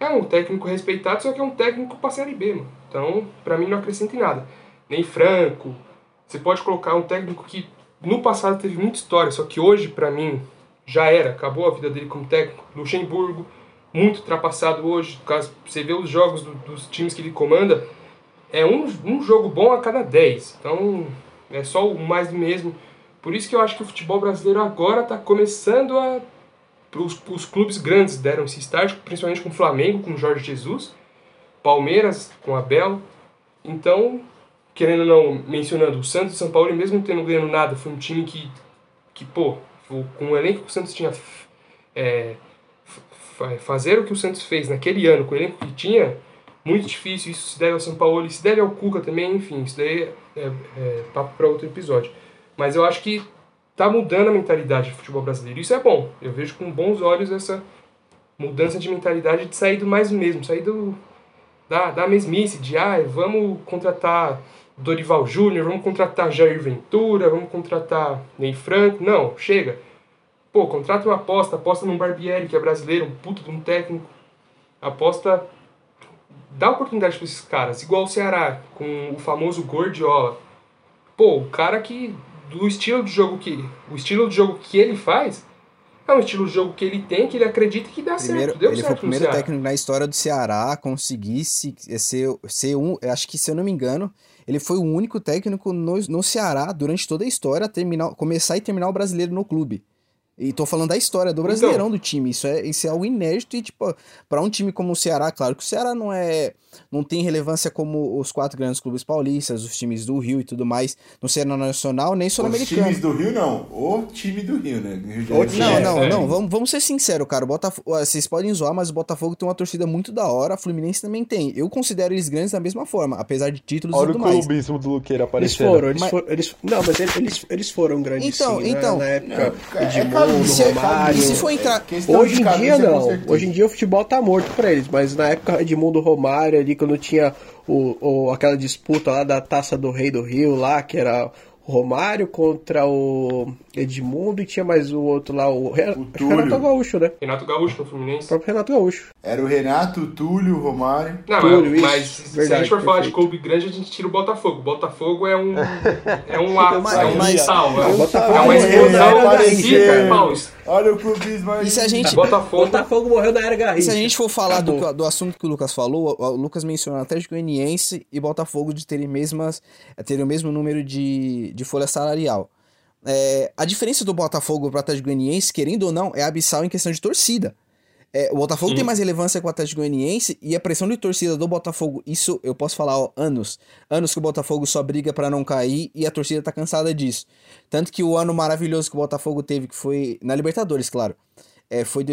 É um técnico respeitado, só que é um técnico pra Série B, mano. Então, pra mim não acrescenta em nada. Ney Franco, você pode colocar um técnico que no passado teve muita história, só que hoje, pra mim, já era. Acabou a vida dele como técnico. Luxemburgo, muito ultrapassado hoje. Caso você vê os jogos do- dos times que ele comanda, é um, um jogo bom a cada 10. Então, é só o mais do mesmo. Por isso que eu acho que o futebol brasileiro agora está começando a. Os, os clubes grandes deram esse start, principalmente com o Flamengo, com o Jorge Jesus, Palmeiras com Abel. Então, querendo ou não, mencionando o Santos e São Paulo, mesmo tendo ganhando nada, foi um time que, que pô, com o elenco que o Santos tinha. é, fa- fazer o que o Santos fez naquele ano, com o elenco que tinha, muito difícil. Isso se deve ao São Paulo, se deve ao Cuca também, enfim, isso daí é, é papo para outro episódio. Mas eu acho que tá mudando a mentalidade do futebol brasileiro. Isso é bom. Eu vejo com bons olhos essa, mudança de mentalidade de sair do mais mesmo, sair do, da, da mesmice, de ah, vamos contratar Dorival Júnior, vamos contratar Jair Ventura, vamos contratar Ney Franco. Não, chega. Pô, contrata uma aposta, aposta num Barbieri, que é brasileiro, um puto de um técnico. Aposta. Dá oportunidade para esses caras, igual o Ceará, com o famoso Gordiola. Pô, o cara que. Do estilo de jogo que. O estilo de jogo que ele faz é um estilo de jogo que ele tem, que ele acredita que dá Primeiro, certo. Deu ele certo foi o primeiro técnico na história do Ceará a conseguir se, ser, ser um. Acho que, se eu não me engano, ele foi o único técnico no, no Ceará durante toda a história a terminar, começar e terminar o brasileiro no clube. E tô falando da história do Brasileirão do time. Isso é, isso é algo inédito e, tipo, pra um time como o Ceará, claro que o Ceará não é. não tem relevância como os quatro grandes clubes paulistas, os times do Rio e tudo mais, no cenário nacional, nem Os sul-americano. times do Rio, não. O time do Rio, né? Rio de O Janeiro. Não, É, não, é. não. Vamos, vamos ser sinceros, cara. O Botafogo, vocês podem zoar, mas o Botafogo tem uma torcida muito da hora. A Fluminense também tem. Eu considero eles grandes da mesma forma, apesar de títulos e Olha o tudo mais. clubismo do Luqueira Eles aparecendo. foram, eles Mas- foram. Eles, não, mas eles, eles, eles foram grandes Então, sim, né? então. Na época, Não, é Edmundo, calvície, é Romário. E se for entrar. Hoje de em dia não. Hoje em dia o futebol tá morto pra eles, mas na época Edmundo Romário ali, quando tinha o, o- aquela disputa lá da taça do Rei do Rio lá, que era Romário contra o Edmundo e tinha mais o outro lá, o, Re- Túlio. Renato Gaúcho, né? Renato Gaúcho no O Fluminense. próprio Renato Gaúcho. Era o Renato, o Túlio, o Romário. Não, Túlio, mas, isso, mas se a gente for falar de perfeito. clube grande, a gente tira o Botafogo. O Botafogo é um. É um ápice, Mas- é um mas- tal. É, um- Botafogo é uma morreu explosão na era da Garrincha. Cica Paulista. Olha o clubismo aí. E se a gente. Botafogo. Botafogo morreu na era E Garrincha. se a gente for falar do, do assunto que o Lucas falou, o o Lucas mencionou Atlético Goianiense e Botafogo de terem, mesmas, terem o mesmo número de, de folha salarial. É, a diferença do Botafogo para o Atlético Goianiense, querendo ou não, é abissal em questão de torcida. É, o Botafogo Sim. tem mais relevância que o Atlético Goianiense e a pressão de torcida do Botafogo, isso eu posso falar ó, anos. Anos que o Botafogo só briga para não cair e a torcida tá cansada disso. Tanto que o ano maravilhoso que o Botafogo teve, que foi na Libertadores, claro, é, foi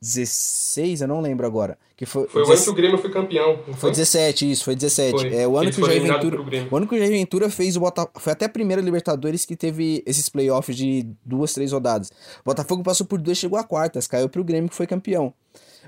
2016, eu não lembro agora. Que foi, Foi o ano que o Grêmio foi campeão. não foi 17, isso, foi 17. Foi. É o ano que o Jair Ventura. O ano que o Jair Ventura fez o Botafogo. Foi até a primeira Libertadores que teve esses playoffs de duas, três rodadas. O Botafogo passou por duas, chegou a quartas, caiu pro Grêmio que foi campeão.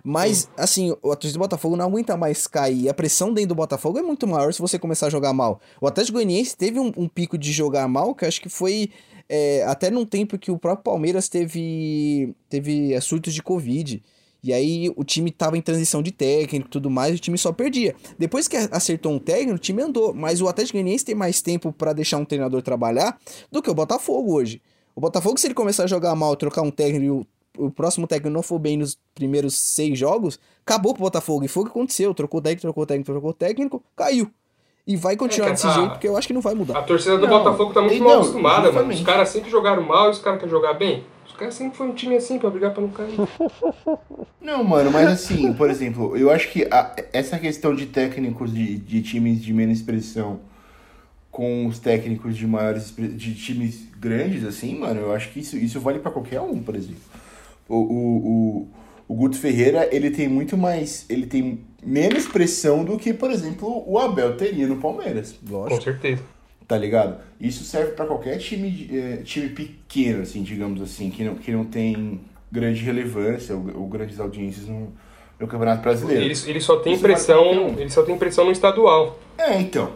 Mas, assim, o torcida do Botafogo não aguenta mais cair. A pressão dentro do Botafogo é muito maior se você começar a jogar mal. O Atlético Goianiense teve um, um pico de jogar mal que eu acho que foi é, até num tempo que o próprio Palmeiras teve, teve é, surtos de Covid. E aí o time tava em transição de técnico e tudo mais, o time só perdia. Depois que acertou um técnico, o time andou. Mas o Atlético Goianiense tem mais tempo pra deixar um treinador trabalhar do que o Botafogo hoje. O Botafogo, se ele começar a jogar mal, trocar um técnico e o, o próximo técnico não for bem nos primeiros seis jogos, acabou pro Botafogo. E foi o que aconteceu. Trocou técnico, trocou técnico, trocou técnico, caiu. E vai continuar É desse a- jeito, porque eu acho que não vai mudar. A torcida do Não, Botafogo tá muito e mal não, acostumada, mano. justamente. Os caras sempre jogaram mal e os caras querem jogar bem. Os caras sempre foi um time assim pra brigar pra não cair. Não, mano, mas assim, por exemplo, eu acho que a- essa questão de técnicos de, de times de menos expressão com os técnicos de maiores de times grandes, assim, mano, eu acho que isso, isso vale pra qualquer um, por exemplo. O, o, o, o Guto Ferreira, ele tem muito mais. Ele tem menos pressão do que, por exemplo, o Abel teria no Palmeiras. Lógico. Com certeza. Tá ligado? Isso serve pra qualquer time, de- eh, time pequeno, assim, digamos assim, que não, que não tem grande relevância ou, ou grandes audiências no, no Campeonato Brasileiro. Ele, ele só tem Isso pressão. Ele só tem pressão no estadual. É, então.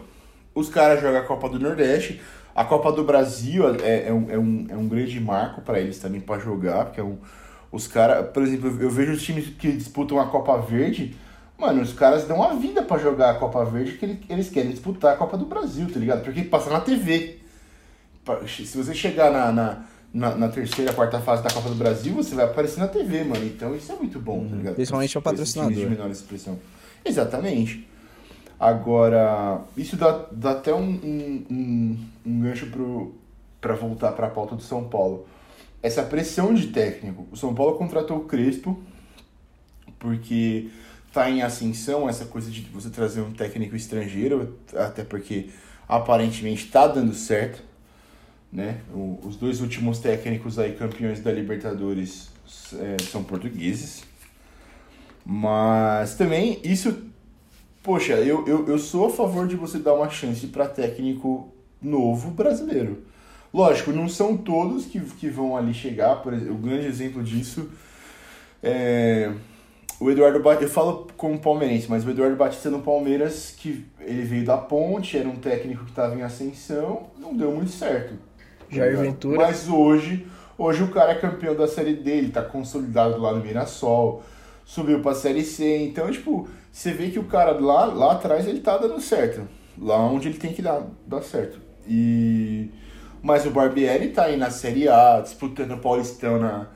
Os caras jogam a Copa do Nordeste. A Copa do Brasil é, é, um, é, um, é um grande marco pra eles também pra jogar, porque é um, os caras, por exemplo, eu- eu vejo os times que disputam a Copa Verde, mano, os caras dão a vida pra jogar a Copa Verde que ele- eles querem disputar a Copa do Brasil, tá ligado? Porque passa na TV. Se você chegar na, na, na, na terceira, quarta fase da Copa do Brasil, você vai aparecer na TV, mano. Então isso é muito bom, tá ligado? Principalmente Esses times patrocinador. de menor expressão. Exatamente. Agora, isso dá, dá até um, um, um, um gancho pro, pra voltar pra pauta do São Paulo. Essa pressão de técnico. O São Paulo contratou o Crespo porque tá em ascensão essa coisa de você trazer um técnico estrangeiro, até porque aparentemente tá dando certo. Né? O- os dois últimos técnicos aí campeões da Libertadores é, são portugueses. Mas também isso Poxa, eu, eu, eu sou a favor de você dar uma chance para técnico novo brasileiro. Lógico, não são todos que, que vão ali chegar. Por exemplo, o grande exemplo disso É, o Eduardo Batista, eu falo como palmeirense, mas o Eduardo Batista no Palmeiras, que ele veio da ponte, era um técnico que estava em ascensão, não deu muito certo. Jair Ventura. Mas hoje, hoje o cara é campeão da série dele, tá consolidado lá no Mirassol, subiu pra série C, então, tipo, você vê que o cara lá, lá atrás ele tá dando certo. Lá onde ele tem que dar, dar certo. E. Mas o Barbieri tá aí na Série A, disputando o Paulistão na,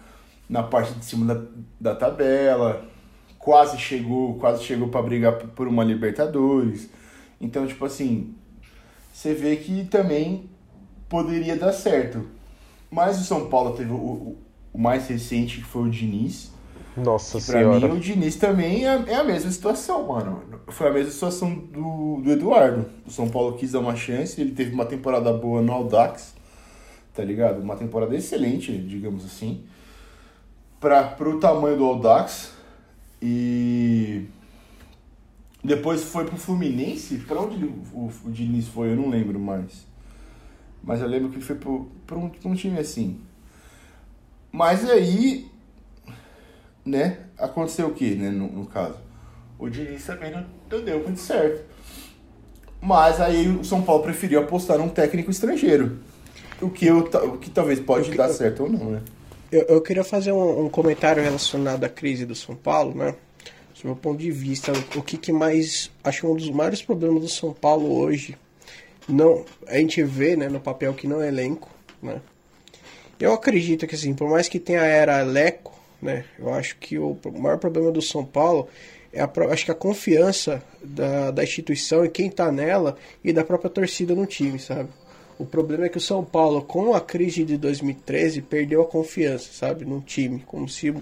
na parte de cima da, da tabela. Quase chegou, quase chegou para brigar por uma Libertadores. Então, tipo assim, você vê que também poderia dar certo. Mas o São Paulo teve o, o mais recente, que foi o Diniz. Nossa pra senhora. mim, o Diniz também é, é a mesma situação, mano. Foi a mesma situação do, do Eduardo. O São Paulo quis dar uma chance, ele teve uma temporada boa no Audax, tá ligado? Uma temporada excelente, digamos assim. Pra, pro tamanho do Audax. E. Depois foi pro Fluminense. Pra onde o, o Diniz foi? Eu não lembro mais. Mas eu lembro que ele foi pro, pra, um, pra um time assim. Mas aí né? Aconteceu o que, né, no, no caso? O Diniz também não, não deu muito certo. Mas aí o São Paulo preferiu apostar num técnico estrangeiro. O que, eu, o que talvez pode dar certo ou não, né? Eu, eu queria fazer um, um comentário relacionado à crise do São Paulo, né? Do meu ponto de vista, o, o que, que mais. Acho que um dos maiores problemas do São Paulo hoje. Não, a gente vê né, no papel que não é elenco, né? Eu acredito que assim, por mais que tenha a era Leco, né? Eu acho que o maior problema do São Paulo é a, acho que a confiança da, da instituição e quem tá nela e da própria torcida no time, sabe? O problema é que o São Paulo, com a crise de 2013, perdeu a confiança, sabe, no time, como se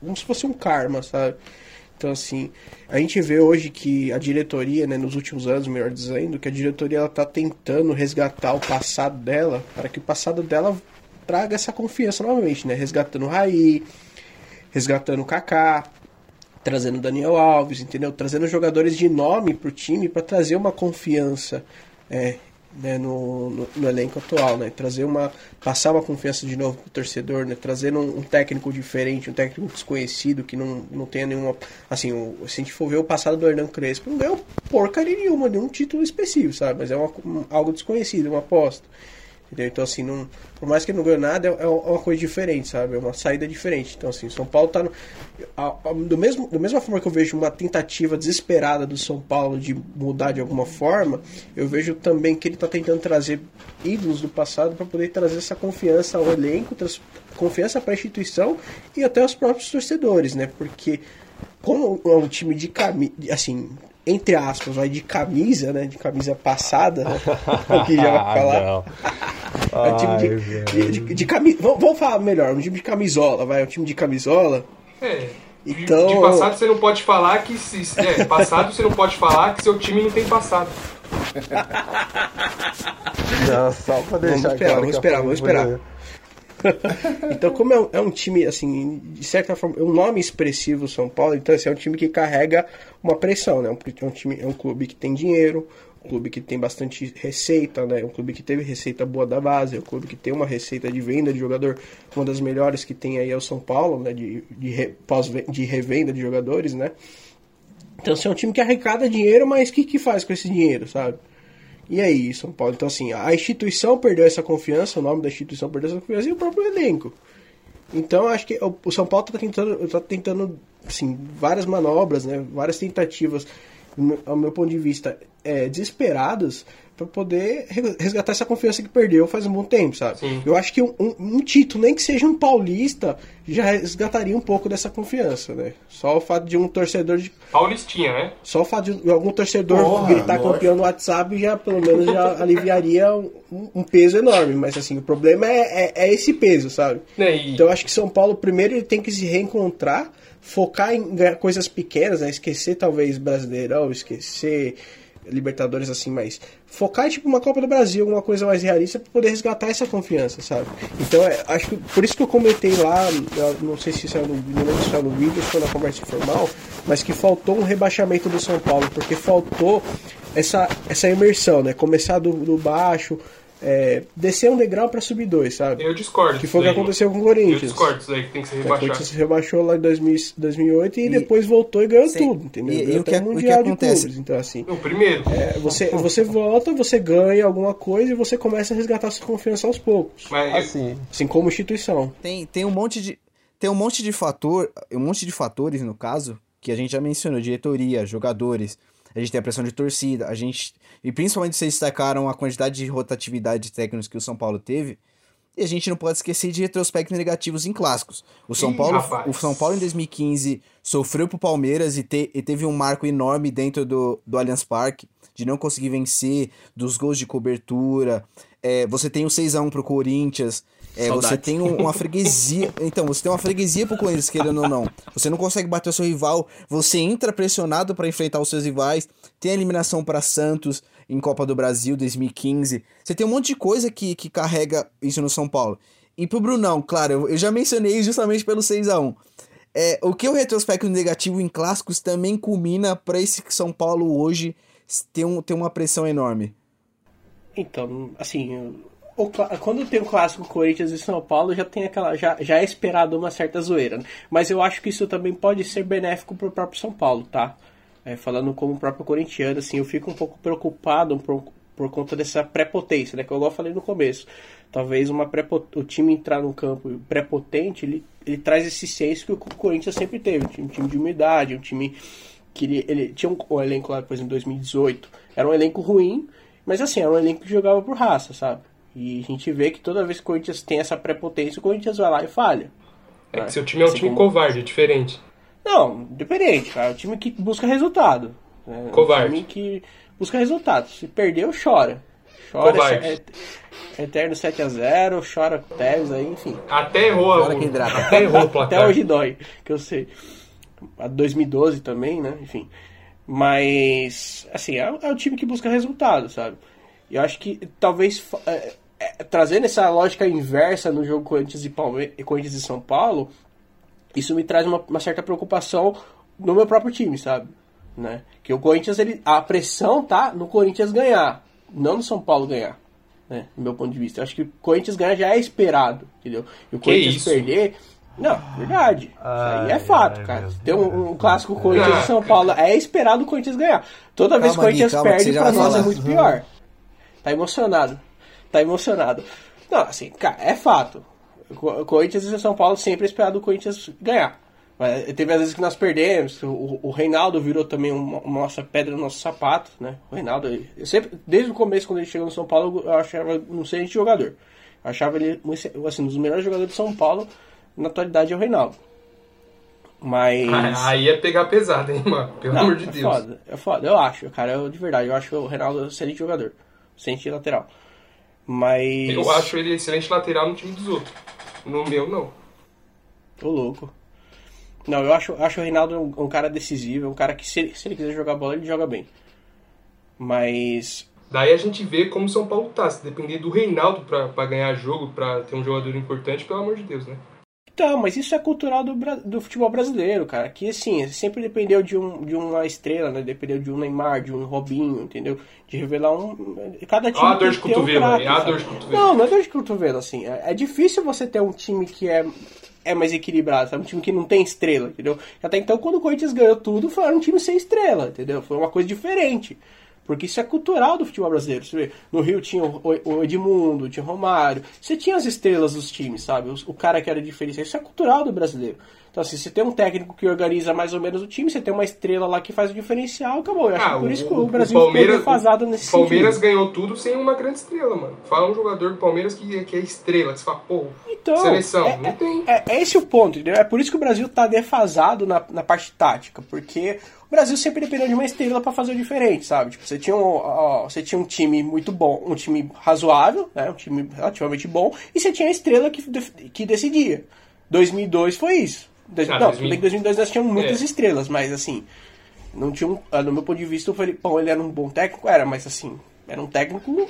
como se fosse um karma, sabe? Então assim, a gente vê hoje que a diretoria, né, nos últimos anos, melhor dizendo, que a diretoria ela tá tentando resgatar o passado dela, para que o passado dela traga essa confiança novamente, né? Resgatando o Raí, resgatando o Kaká, trazendo o Daniel Alves, entendeu? Trazendo jogadores de nome pro time para trazer uma confiança é, né, no, no, no elenco atual, né? Trazer uma passar uma confiança de novo pro torcedor, né? Trazendo um, um técnico diferente, um técnico desconhecido que não, não tenha nenhuma assim, o, se a gente for ver o passado do Hernan Crespo, não ganhou porcaria nenhuma, nenhum título específico, sabe? Mas é uma, um- algo desconhecido, uma aposta. Entendeu? Então, assim, não, por mais que ele não ganhou nada, é, é uma coisa diferente, sabe? É uma saída diferente. Então, assim, São Paulo tá no. a- a- do mesmo, da mesma forma que eu vejo uma tentativa desesperada do São Paulo de mudar de alguma forma, eu vejo também que ele tá tentando trazer ídolos do passado para poder trazer essa confiança ao elenco, confiança para a instituição e até aos próprios torcedores, né? Porque como é um time de camisa, assim, entre aspas, vai de camisa, né? De camisa passada, né? o que já vai falar. Ah, não. É um time de, de, de, de cami- Vamos, vamos falar melhor, um time de camisola, vai, um time de camisola. É. de- Então- De passado você não pode falar que. Se, é, passado você não pode falar que seu time não tem passado. Não, só pra deixar esperar, claro vamos esperar, vamos família- Então, como é um, é um time, assim, de certa forma, é um nome expressivo São Paulo, então esse é um time que carrega uma pressão, né? É um time, é um clube que tem dinheiro, um clube que tem bastante receita, né? Um clube que teve receita boa da base, é um clube que tem uma receita de venda de jogador, uma das melhores que tem aí é o São Paulo, né? De, de, re- pós, de revenda de jogadores, né? Então, assim, é um time que arrecada dinheiro, mas o que, que faz com esse dinheiro, sabe? E aí, São Paulo? Então, assim, a instituição perdeu essa confiança, o nome da instituição perdeu essa confiança e o próprio elenco. Então, acho que o São Paulo está tentando, tá tentando, assim, várias manobras, né? Várias tentativas, ao meu ponto de vista, é, desesperadas para poder re- resgatar essa confiança que perdeu faz um bom tempo, sabe? Sim. Eu acho que um, um- título, nem que seja um paulista, já resgataria um pouco dessa confiança, né? Só o fato de um torcedor de Paulistinha, né? só o fato de algum torcedor Porra, gritar lógico. campeão no WhatsApp já, pelo menos, já aliviaria um, um peso enorme. Mas, assim, o problema é, é, é esse peso, sabe? Né, e- Então, eu acho que São Paulo, primeiro, ele tem que se reencontrar, focar em coisas pequenas, né? Esquecer, talvez, Brasileirão, esquecer Libertadores, assim, mas focar, tipo, uma Copa do Brasil, alguma coisa mais realista, pra poder resgatar essa confiança, sabe? Então, é, acho que, por isso que eu comentei lá, não sei se saiu no, não se saiu no vídeo se foi na conversa informal, mas que faltou um rebaixamento do São Paulo, porque faltou essa, essa imersão, né? Começar do, do baixo, é, descer um degrau pra subir dois, sabe? Eu discordo. Que foi o que aconteceu com o Eu Corinthians. discordo disso daí, que tem que ser O rebaixado. Corinthians se rebaixou lá em 2000, 2008 e, E- depois voltou e ganhou Sim. tudo, entendeu? E- e Ganhou o que- o que acontece? Clubes, Então, assim, O primeiro. é, você, você volta, você ganha alguma coisa e você começa a resgatar sua confiança aos poucos. Mas Assim, Assim como instituição. Tem, tem um monte de. Tem um monte de fator. Um monte de fatores, no caso, que a gente já mencionou, diretoria, jogadores. A gente tem a pressão de torcida, a gente. E principalmente vocês destacaram a quantidade de rotatividade de técnicos que o São Paulo teve. E a gente não pode esquecer de retrospectos negativos em clássicos. O São Ih, Paulo, rapaz. o São Paulo em 2015 sofreu pro Palmeiras e, te- e teve um marco enorme dentro do, do Allianz Parque, de não conseguir vencer, dos gols de cobertura. É, você tem o 6x1 pro Corinthians. É, você tem um- uma freguesia. Então, você tem uma freguesia pro Corinthians, querendo ou não. Você não consegue bater o seu rival. Você entra pressionado para enfrentar os seus rivais. Tem a eliminação para Santos em Copa do Brasil 2015. Você tem um monte de coisa que, que carrega isso no São Paulo. E pro Brunão, claro, eu, já mencionei justamente pelo 6x1. É, o que o retrospecto negativo em clássicos também culmina para esse São Paulo hoje ter, um, ter uma pressão enorme. Então, assim, o quando tem o clássico Corinthians e São Paulo, já tem aquela. Já, já é esperado uma certa zoeira. né? Mas eu acho que isso também pode ser benéfico pro próprio São Paulo, tá? É, falando como o próprio corintiano, assim, eu fico um pouco preocupado por, por conta dessa prepotência, né? Que eu igual falei no começo. Talvez uma o time entrar no campo prepotente, ele, ele traz esse senso que o Corinthians sempre teve. Um time de humildade, um time que ele, ele tinha um, um elenco lá depois em 2018. Era um elenco ruim, mas assim, era um elenco que jogava por raça, sabe? E a gente vê que toda vez que o Corinthians tem essa prepotência, o Corinthians vai lá e falha. é que seu time é um Assim time como- covarde, é diferente. Não, diferente, cara. É um time que busca resultado. É um Covarde. time que busca resultado. Se perdeu, chora. Chora, Covarde. é, é eterno 7x0, chora com o Tevez aí, enfim. Até errou, a- Fora que hidrata. até errou o placar. Até hoje dói, que eu sei. A 2012 também, né? Enfim. Mas, assim, é, é o time que busca resultado, sabe? E eu acho que talvez fa- é, é, trazendo essa lógica inversa no jogo Corinthians e, Palme Corinthians e São Paulo, isso me traz uma, uma certa preocupação no meu próprio time, sabe? Né? Que o Corinthians, ele, a pressão tá no Corinthians ganhar, não no São Paulo ganhar. Né? Do meu ponto de vista. Eu acho que o Corinthians ganhar já é esperado, entendeu? E o Que Corinthians isso? perder. Não, verdade. isso aí é Ai, fato, ai, cara. Tem um, um clássico Corinthians Ah, e São Paulo. É esperado o Corinthians ganhar. Toda vez que o Calma, Corinthians calma, perde, pra nós é muito pior. Tá emocionado. Tá emocionado. Não, assim, cara, é fato. O Co- o Corinthians e o São Paulo sempre esperado o Corinthians ganhar. Mas teve às vezes que nós perdemos. O, o Reinaldo virou também uma, uma nossa pedra no nosso sapato, né? O Reinaldo, eu sempre, desde o começo, quando ele chegou no São Paulo, eu achava um excelente jogador. Eu achava ele um assim, um dos melhores jogadores de São Paulo. Na atualidade é o Reinaldo. Mas. Ah, Aí é pegar pesado, hein, mano? Pelo Não, amor de é Deus. foda, é foda, eu acho, cara, eu, de verdade, eu acho o Reinaldo um excelente jogador, excelente lateral. Mas. Eu acho ele excelente lateral no time dos outros. No meu, não. Tô louco. Não, eu acho, acho o Reinaldo um, um cara decisivo, um cara que se, ele- se ele quiser jogar bola, ele joga bem. Mas. Daí a gente vê como o São Paulo tá. Se depender do Reinaldo pra, pra ganhar jogo, pra ter um jogador importante, pelo amor de Deus, né? Então, mas isso é cultural do, do futebol brasileiro, cara. Que assim, sempre dependeu de, um, de uma estrela, né? Dependeu de um Neymar, de um Robinho, entendeu? De revelar um. Cada time. Ó a dor de ter um cotovelo craque, aí, ó a sabe? dor de cotovelo. Não, não é dor de cotovelo, assim. É, é difícil você ter um time que é, é mais equilibrado, sabe? Um time que não tem estrela, entendeu? Até então, quando o Corinthians ganhou tudo, foi um time sem estrela, entendeu? Foi uma coisa diferente. Porque isso é cultural do futebol brasileiro. Você vê, no Rio tinha o Edmundo, tinha o Romário. Você tinha as estrelas dos times, sabe? O, cara que era diferencial. Isso é cultural do brasileiro. Então, assim, você tem um técnico que organiza mais ou menos o time, você tem uma estrela lá que faz o diferencial, acabou. Eu acho que por isso que o, Brasil ficou defasado nesse Ah, o Palmeiras sentido. ganhou tudo sem uma grande estrela, mano. Fala um jogador do Palmeiras que, que é estrela, que você fala, pô, Então, seleção. é, não tem. É, é esse o ponto, entendeu? É por isso que o Brasil tá defasado na, na parte tática, porque o Brasil sempre dependeu de uma estrela pra fazer o diferente, sabe? Tipo, você tinha um, ó, você tinha um time muito bom, um time razoável, né? Um time relativamente bom, e você tinha a estrela que, que decidia. 2002 foi isso. Dois- Ah, não, 2000 tudo bem que 2002 nós tínhamos muitas É. estrelas, mas assim, não tinha um, ah, no meu ponto de vista, o Felipão, ele era um bom técnico, era, mas assim, era um técnico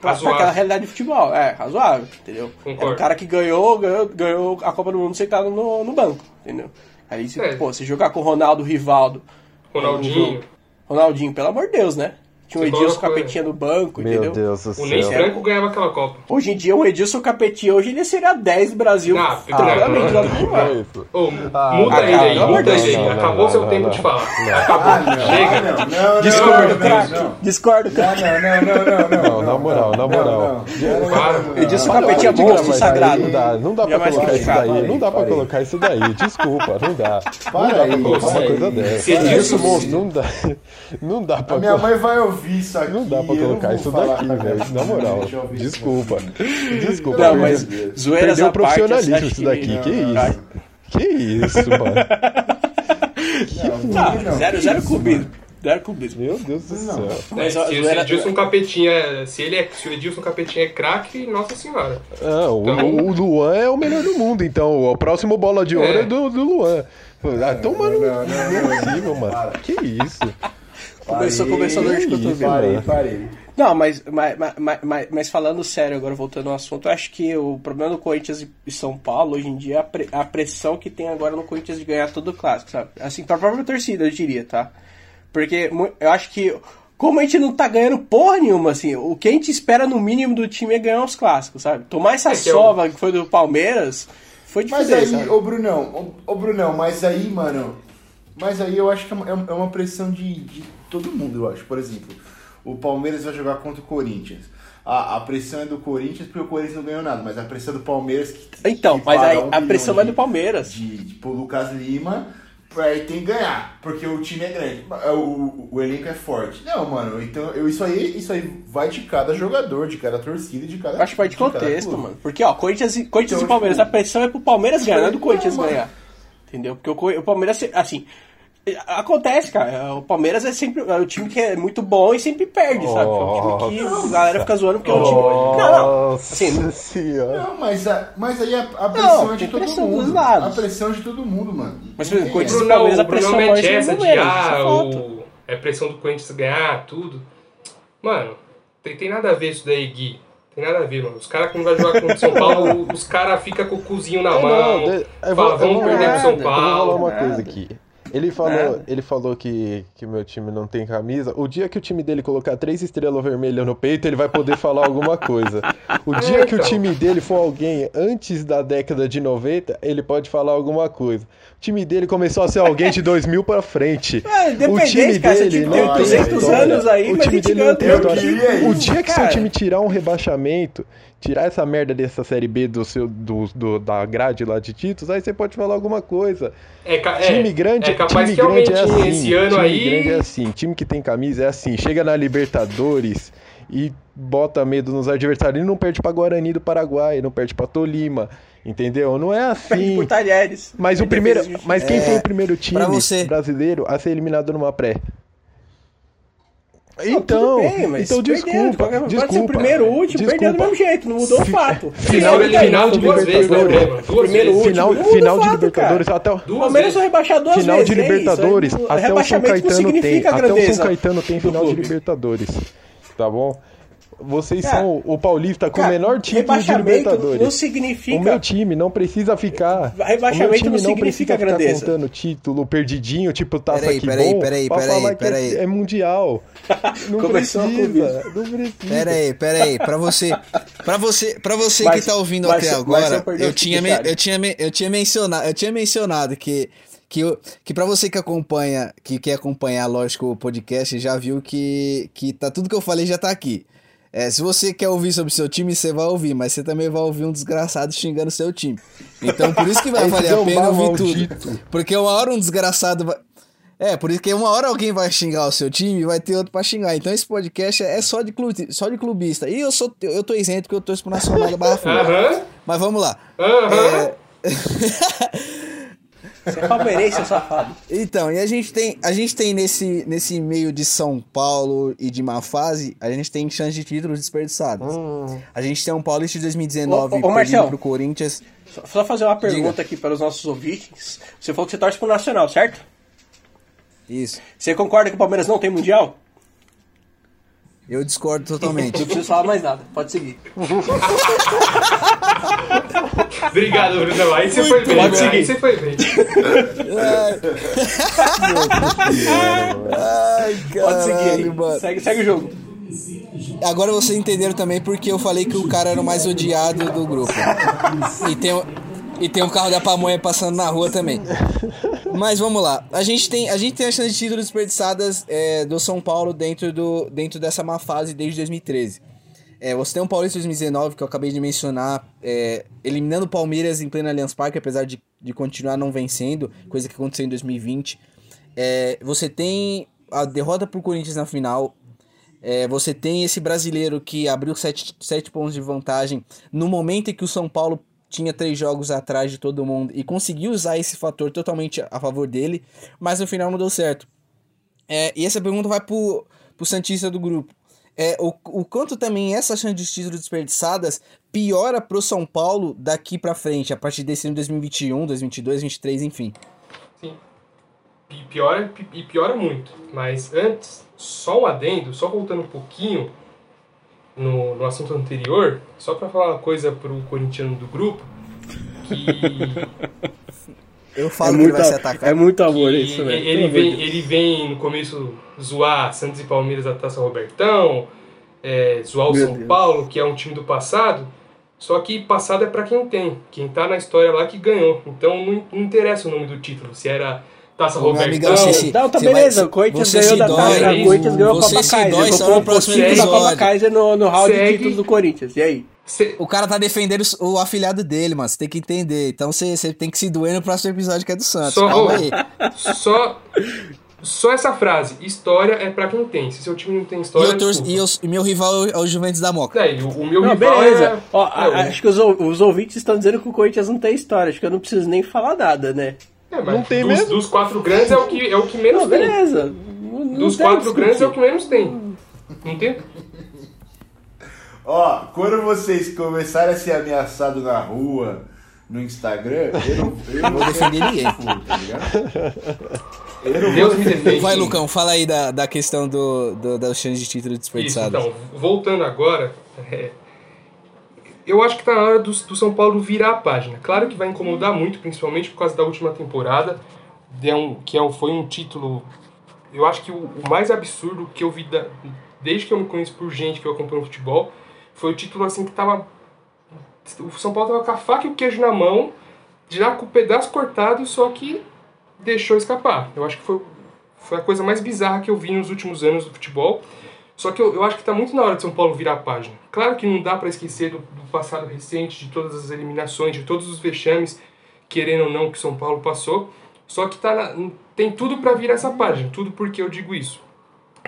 pra, aquela realidade de futebol. É, razoável, entendeu? Era Concordo. um cara que ganhou, ganhou, ganhou a Copa do Mundo sentado no, no banco, entendeu? Aí, se, É. pô, se jogar com o Ronaldo, Rivaldo, Ronaldinho. um Ronaldinho, pelo amor de Deus, né? Tinha o Edilson Capetinha no banco, Meu entendeu? Deus do O Ney céu. Franco ganhava aquela Copa. Hoje em dia, o Edilson Capetinha, hoje ele seria 10 do Brasil. Não, tranquilamente. não, lá no Uruguai. Ô, Ah, muda não, ele aí, não, muda não, ele aí. não, Acabou não, seu não, tempo não. de falar. Ah, Acabou. Chega. não, não, não, Discordo, não, craque. não, Discordo, craque. não, não, não, não, Não, na moral, na moral. Edilson Capetinha é monstro sagrado. Não dá, pra colocar isso daí. Não dá pra colocar isso daí. Desculpa, não dá. Não Para dá aí, pra colocar uma coisa dessa. Edilson Não dá. Não dá pra A minha colocar. mãe vai ouvir isso aqui. Não dá pra não colocar isso daqui, velho. Na moral. Desculpa. Desculpa. Não, mas zoeiras Perdeu à o parte, profissionalismo isso que- daqui. Que não, isso? Que isso, mano? Não, Não, zero, zero isso, clubismo. Zero. Meu Deus do céu. Mas se, o zoeira- Edilson Capetinha, se ele é, se o Edilson Capetinha é craque, nossa senhora. Ah, o, Então- o Luan é o melhor do mundo, então. O próximo bola de ouro é, É. do, do Luan. Ah, toma no. não, não, Não é possível, mano. Que isso? Começou, começou a dor de cotovelo. Parei, parei. Não, mas, mas, mas, mas, mas falando sério, agora voltando ao assunto, eu acho que o problema do Corinthians e São Paulo hoje em dia é a, pre- a pressão que tem agora no Corinthians de ganhar todo o clássico, sabe? Assim, pra própria torcida, eu diria, tá? Porque eu acho que, como a gente não tá ganhando porra nenhuma, assim, o que a gente espera no mínimo do time é ganhar os clássicos, sabe? Tomar essa É que é sova que foi do Palmeiras foi Mas difícil, aí, sabe? ô Brunão, ô, ô Brunão, mas aí, mano. Mas aí eu acho que é uma, é uma pressão de, de todo mundo, eu acho. Por exemplo, o Palmeiras vai jogar contra o Corinthians. A, a pressão é do Corinthians porque o Corinthians não ganhou nada, mas a pressão é do Palmeiras que. Então, que mas aí um a pressão de- é do Palmeiras. De, de, pro Lucas Lima, aí tem que ganhar, porque o time é grande, o, o, o elenco é forte. Não, mano, então eu, isso, aí, isso aí vai de cada jogador, de cada torcida de cada. Acho que vai de cada contexto, mano. Porque, ó, Corinthians, e- Corinthians Então, e Palmeiras, tipo, a pressão é pro Palmeiras ganhar, não é do não, Corinthians mano. ganhar. Entendeu? Porque o, o Palmeiras, assim. Acontece, cara. O Palmeiras é sempre é o time que é muito bom e sempre perde, sabe? É um time que a galera fica zoando porque é um time. Não, não. Assim, Nossa senhora. Não, mas, a, mas aí a, a pressão Não, é de todo pressão mundo. A pressão é de todo mundo, mano. Mas, por exemplo, Corinthians- Palmeiras, a pressão mete maior essa é de Palmeiras, ah, é o, é pressão do Corinthians ganhar, tudo. Mano, tem, tem nada a ver isso daí, Gui. Tem nada a ver, mano. Os caras quando vai jogar contra o São Paulo, os caras ficam com o cozinho na É, mão. não, de- eu fala, vou- eu vamos vou- perder pro São nada, eu vou falar Paulo. uma coisa aqui. Ele falou, Nada. ele falou que, que meu time não tem camisa. O dia que o time dele colocar três estrelas vermelhas no peito, ele vai poder falar alguma coisa. O dia que o então. time dele for alguém antes da década de 90, ele pode falar alguma coisa. O time dele começou a ser alguém de 2000 pra frente. É, o time cara, dele não tem 200 história. anos aí, o time dele não tem história. queria O dia que seu time tirar um rebaixamento, tirar essa merda dessa série B do seu, do, do- da grade lá de títulos, aí você pode falar alguma coisa. É, é, Time grande, é capaz time que grande é assim. esse ano time aí. grande é assim. Time que tem camisa é assim. Chega na Libertadores e bota medo nos adversários. E não perde pra Guarani do Paraguai, não perde pra Tolima. Entendeu? Não é Perde assim. por Talheres. Mas o Em primeiro, mas quem É, foi o primeiro time pra você. brasileiro a ser eliminado numa pré? Não, Então, tudo bem, mas então desculpa, de desculpa. Pode ser o primeiro, o último, perdeu do Desculpa. mesmo jeito, não mudou o fato. Final, Final- final, final de duas vezes, né, Libertadores. Duas Primeiro, vezes. Final, Não final de fato, Libertadores cara. até o Palmeiras foi rebaixado duas final vezes. de é isso, Libertadores, até o São não Caetano tem, significa até o. São Caetano tem final de. Libertadores, tá bom? Vocês Cara, são o Paulista com Cara, o menor título de rebaixamento Libertadores. não significa... O meu time não precisa ficar. Rebaixamento o meu time não significa precisa ficar grandeza. contando título perdidinho, tipo taça Peraí, que peraí, bom, peraí, peraí, é- peraí. É, mundial. Não Começou precisa, não precisa. Pera aí, pera aí, pra você, pra você, pra você Mas- que tá ouvindo mas- até mas agora, eu eu tinha, me- eu tinha, me- eu tinha mencionado, eu tinha mencionado que que, que para você que acompanha, que quer acompanhar, lógico, o podcast, já viu que que tá tudo que eu falei já tá aqui. É, se você quer ouvir sobre o seu time, você vai ouvir, mas você também vai ouvir um desgraçado xingando o seu time. Então, por isso que vai valer é a pena ouvir maldito. tudo. Porque uma hora um desgraçado vai. É, por isso que uma hora alguém vai xingar o seu time e vai ter outro pra xingar. Então esse podcast é só de, clube, só de clubista. E eu sou eu tô isento porque eu torço pro Nacional da Barra Funda. Aham, Mas vamos lá. aham. Você é palmeirense, seu safado. Então, e a gente tem, a gente tem nesse, nesse meio de São Paulo e de má fase, a gente tem chance de títulos desperdiçados. A gente tem um Paulista de 2019 Ô, ô, ô, Marcelo. pro Corinthians. Só, só fazer uma pergunta aqui para os nossos ouvintes. Você falou que você torce pro Nacional, certo? Isso. Você concorda que o Palmeiras não tem Mundial? Eu discordo totalmente. Não preciso falar mais nada, pode seguir. Obrigado, Bruno. Aí você foi bem. Pode né? seguir. Aí você foi bem. Ai, Pode seguir aí. caralho, mano. Segue, segue o jogo. Agora vocês entenderam também porque eu falei que o cara era o mais odiado do grupo. E tem, e tem um carro da pamonha passando na rua também. Mas vamos lá. A gente tem a, gente tem a chance de títulos desperdiçadas é, do São Paulo dentro, do, dentro dessa má fase desde 2013. É, você tem um Paulista 2019, que eu acabei de mencionar, é, eliminando o Palmeiras em pleno Allianz Parque, apesar de, de continuar não vencendo, coisa que aconteceu em 2020. É, você tem a derrota pro Corinthians na final. É, você tem esse brasileiro que abriu sete pontos de vantagem no momento em que o São Paulo tinha três jogos atrás de todo mundo e conseguiu usar esse fator totalmente a favor dele, mas no final não deu certo. É, e essa pergunta vai pro, pro Santista do grupo. É, o, o quanto também essas chances de títulos desperdiçadas piora pro São Paulo daqui pra frente, a partir desse ano 2021, 2022, 2023, enfim. Sim. E piora, e piora muito. Mas antes, só um adendo, só voltando um pouquinho no, no assunto anterior, só pra falar uma coisa pro corintiano do grupo, que Eu É falo que ele muito, vai ser é atacado. muito amor que isso, velho. ele, vem, ele vem no começo zoar Santos e Palmeiras da Taça Robertão, é, zoar o Meu São Deus. Paulo, que é um time do passado. Só que passado é pra quem tem. Quem tá na história lá que ganhou. Então não, não interessa o nome do título. Se era Taça Robertão. amigão, você se- Não, tá beleza. vai- o Corinthians você ganhou se da Taça. O Corinthians ganhou a Copa se Kaiser. no um pouquinho da Copa. Kaiser no, no round de Segue. títulos do Corinthians. E aí? Cê- O cara tá defendendo o afilhado dele, mano. Você tem que entender. Então você você tem que se doer no próximo episódio que é do Santos. Só- Calma aí. Só, só essa frase. História é pra quem tem. Se seu time não tem E, história. eu torço- e eu- e meu rival é o Juventus da Moca. Daí, o, o meu Não, rival beleza. é... Ó, é, acho que os, os ouvintes estão dizendo que o Corinthians não tem história. Acho que eu não preciso nem falar nada, né? É, Não tem dos, mesmo? dos quatro grandes é o que, é o que menos Não, tem. beleza. Dos tem quatro discutir. grandes é o que menos tem. Não tem? Ó, quando vocês começarem a ser ameaçados na rua, no Instagram, eu não, eu não vou defender ninguém. Tá ligado? Eu não Deus vou me defende. Vai, Lucão, fala aí da, da questão do, do, das chances de título Isso, desperdiçadas. então, voltando agora, é, eu acho que tá na hora do, do São Paulo virar a página. Claro que vai incomodar muito, principalmente por causa da última temporada, um- que é um- foi um título, eu acho que o, o mais absurdo que eu vi da- desde que eu me conheço por gente que eu acompanho futebol, foi o título assim que tava. O São Paulo tava com a faca e o queijo na mão, já com o pedaço cortado, só que deixou escapar. Eu acho que foi, foi a coisa mais bizarra que eu vi nos últimos anos do futebol. Só que eu, eu acho que tá muito na hora de São Paulo virar a página. Claro que não dá para esquecer do, do passado recente, de todas as eliminações, de todos os vexames, querendo ou não, que São Paulo passou. Só que tá na- tem tudo para virar essa página. Tudo porque eu digo isso.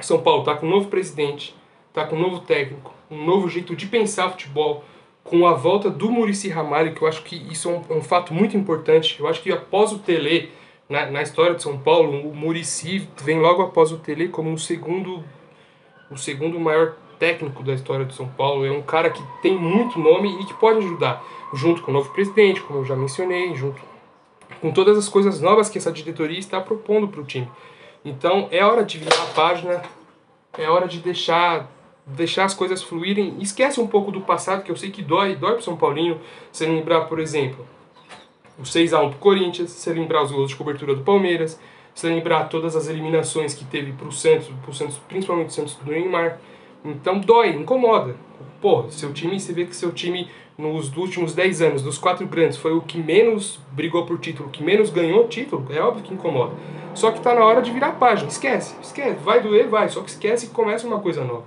São Paulo tá com um novo presidente, tá com um novo técnico, um novo jeito de pensar futebol, com a volta do Murici Ramalho, que eu acho que isso é um, é um fato muito importante. Eu acho que após o Tele, na, na história de São Paulo, o Murici vem logo após o Tele como o segundo o segundo maior técnico da história de São Paulo. É um cara que tem muito nome e que pode ajudar, junto com o novo presidente, como eu já mencionei, junto com todas as coisas novas que essa diretoria está propondo para o time. Então é hora de virar a página, é hora de deixar deixar as coisas fluírem. Esquece um pouco do passado, que eu sei que dói, dói pro São Paulino. Você lembrar, por exemplo, o 6x1 pro Corinthians, você lembrar os gols de cobertura do Palmeiras, você lembrar todas as eliminações que teve pro Santos, pro Santos principalmente o Santos do Neymar. Então dói, incomoda. Pô, seu time, você vê que seu time nos últimos 10 anos, dos quatro grandes, foi o que menos brigou por título, o que menos ganhou título, é óbvio que incomoda. Só que tá na hora de virar a página, esquece, esquece, vai doer, vai, só que esquece e começa uma coisa nova.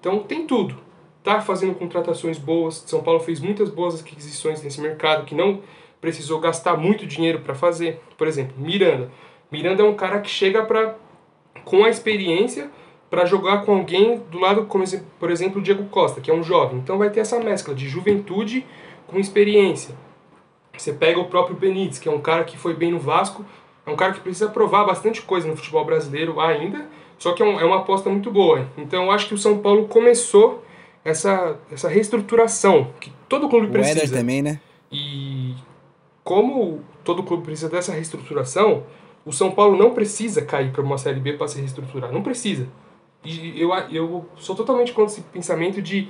Então tem tudo. Tá fazendo contratações boas, São Paulo fez muitas boas aquisições nesse mercado que não precisou gastar muito dinheiro para fazer. Por exemplo, Miranda. Miranda é um cara que chega para com a experiência para jogar com alguém do lado, como por exemplo, o Diego Costa, que é um jovem. Então vai ter essa mescla de juventude com experiência. Você pega o próprio Benítez, que é um cara que foi bem no Vasco, é um cara que precisa provar bastante coisa no futebol brasileiro ainda, só que é, um- é uma aposta muito boa. Então eu acho que o São Paulo começou essa, essa reestruturação que todo clube O Éder precisa. também, né? E como todo clube precisa dessa reestruturação, o São Paulo não precisa cair para uma Série B para se reestruturar. Não precisa. E eu, eu sou totalmente contra esse pensamento de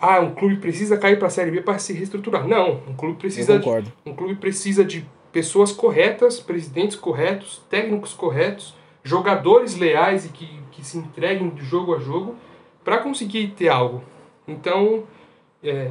ah, um clube precisa cair para a Série B para se reestruturar. Não, um clube precisa de, um clube precisa de pessoas corretas, presidentes corretos, técnicos corretos, jogadores leais e que, que se entreguem de jogo a jogo para conseguir ter algo. Então, é,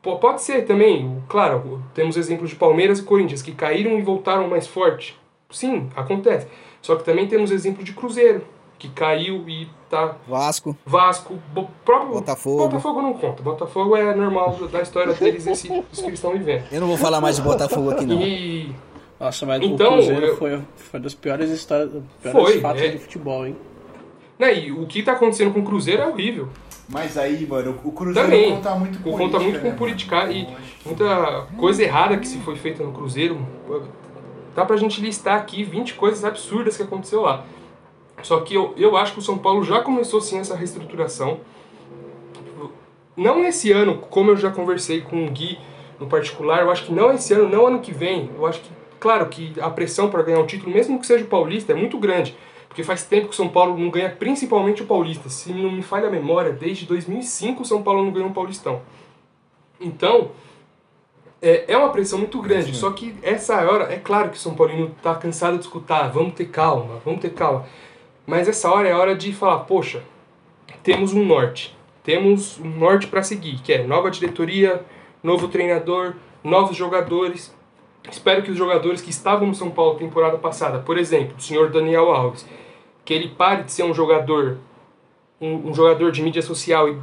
po- pode ser também, claro, temos exemplos de Palmeiras e Corinthians que caíram e voltaram mais forte. Sim, acontece. Só que também temos exemplo de Cruzeiro, que caiu e tá Vasco. Vasco, bo- próprio Botafogo. Botafogo não conta. Botafogo é normal da história deles esse, isso que eles estão vivendo. Eu não vou falar mais de Botafogo aqui, não. E Nossa, mas Então, o Cruzeiro eu- foi, foi das piores histórias, piores Foi, fatos é. de futebol, hein? Né, e o que tá acontecendo com o Cruzeiro é horrível. Mas aí, mano, o Cruzeiro Também. conta muito com Conta muito com né, politicagem e muita coisa errada que se foi feita no Cruzeiro. Dá pra gente listar aqui 20 coisas absurdas que aconteceu lá. Só que eu, eu acho que o São Paulo já começou sim essa reestruturação. Não nesse ano, como eu já conversei com o Gui no particular, eu acho que não esse ano, não ano que vem. Eu acho que, claro, que a pressão para ganhar um título, mesmo que seja o Paulista, é muito grande. Porque faz tempo que o São Paulo não ganha principalmente o Paulista. Se não me falha a memória, desde 2005 o São Paulo não ganhou um Paulistão. Então, é, é uma pressão muito grande. Só que essa hora, é claro que o São Paulino tá cansado de escutar, vamos ter calma, vamos ter calma. Mas essa hora é a hora de falar, poxa, temos um norte. Temos um norte para seguir, que é nova diretoria, novo treinador, novos jogadores. Espero que os jogadores que estavam no São Paulo temporada passada, por exemplo, o senhor Daniel Alves, que ele pare de ser um jogador um, um jogador de mídia social e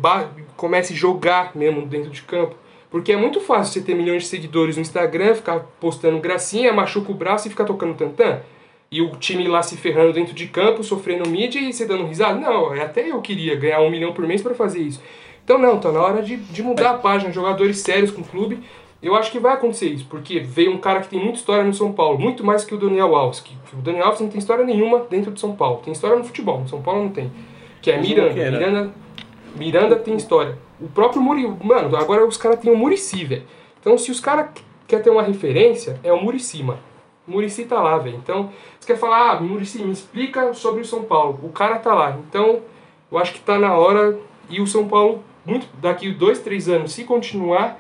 comece a jogar mesmo dentro de campo. Porque é muito fácil você ter milhões de seguidores no Instagram, ficar postando gracinha, machuca o braço e ficar tocando tantã. E o time lá se ferrando dentro de campo, sofrendo mídia e você dando risada. Não, até eu queria ganhar um milhão por mês para fazer isso. Então não, tá na hora de, de mudar a página, jogadores sérios com o clube. Eu acho que vai acontecer isso, porque veio um cara que tem muita história no São Paulo, muito mais que o Daniel Alves. Que, o Daniel Alves não tem história nenhuma dentro de São Paulo. Tem história no futebol, no São Paulo não tem. Que é Miranda. Miranda, Miranda tem história. O próprio Muri... Mano, agora os caras têm o Murici, velho. Então se os caras querem ter uma referência, é o Murici, mano. O Murici tá lá, velho. Então, você quer falar, ah, Murici, me explica sobre o São Paulo. O cara tá lá. Então, eu acho que tá na hora. E o São Paulo, muito daqui dois, três anos, se continuar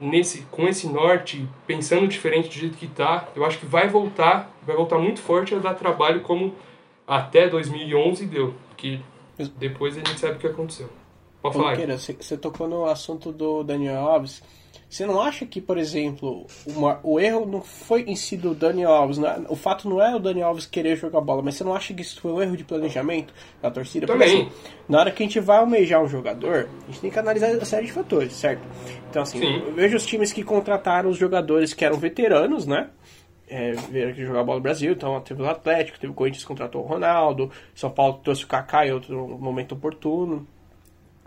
nesse, com esse norte, pensando diferente do jeito que tá, eu acho que vai voltar, vai voltar muito forte a dar trabalho como até 2011 deu. Que depois a gente sabe o que aconteceu. Pode falar. aí. Luqueira, você você tocou no assunto do Daniel Alves. Você não acha que, por exemplo, uma- o erro não foi em si do Daniel Alves? não é- o fato não é o Daniel Alves querer jogar bola, mas você não acha que isso foi um erro de planejamento da torcida? Porque, Também. assim, na hora que a gente vai almejar um jogador, a gente tem que analisar a série de fatores, certo? Então, assim, Sim. eu vejo os times que contrataram os jogadores que eram veteranos, né? É, vieram aqui jogar bola no Brasil, então teve o Atlético, teve o Corinthians que contratou o Ronaldo, São Paulo trouxe o Kaká em outro momento oportuno.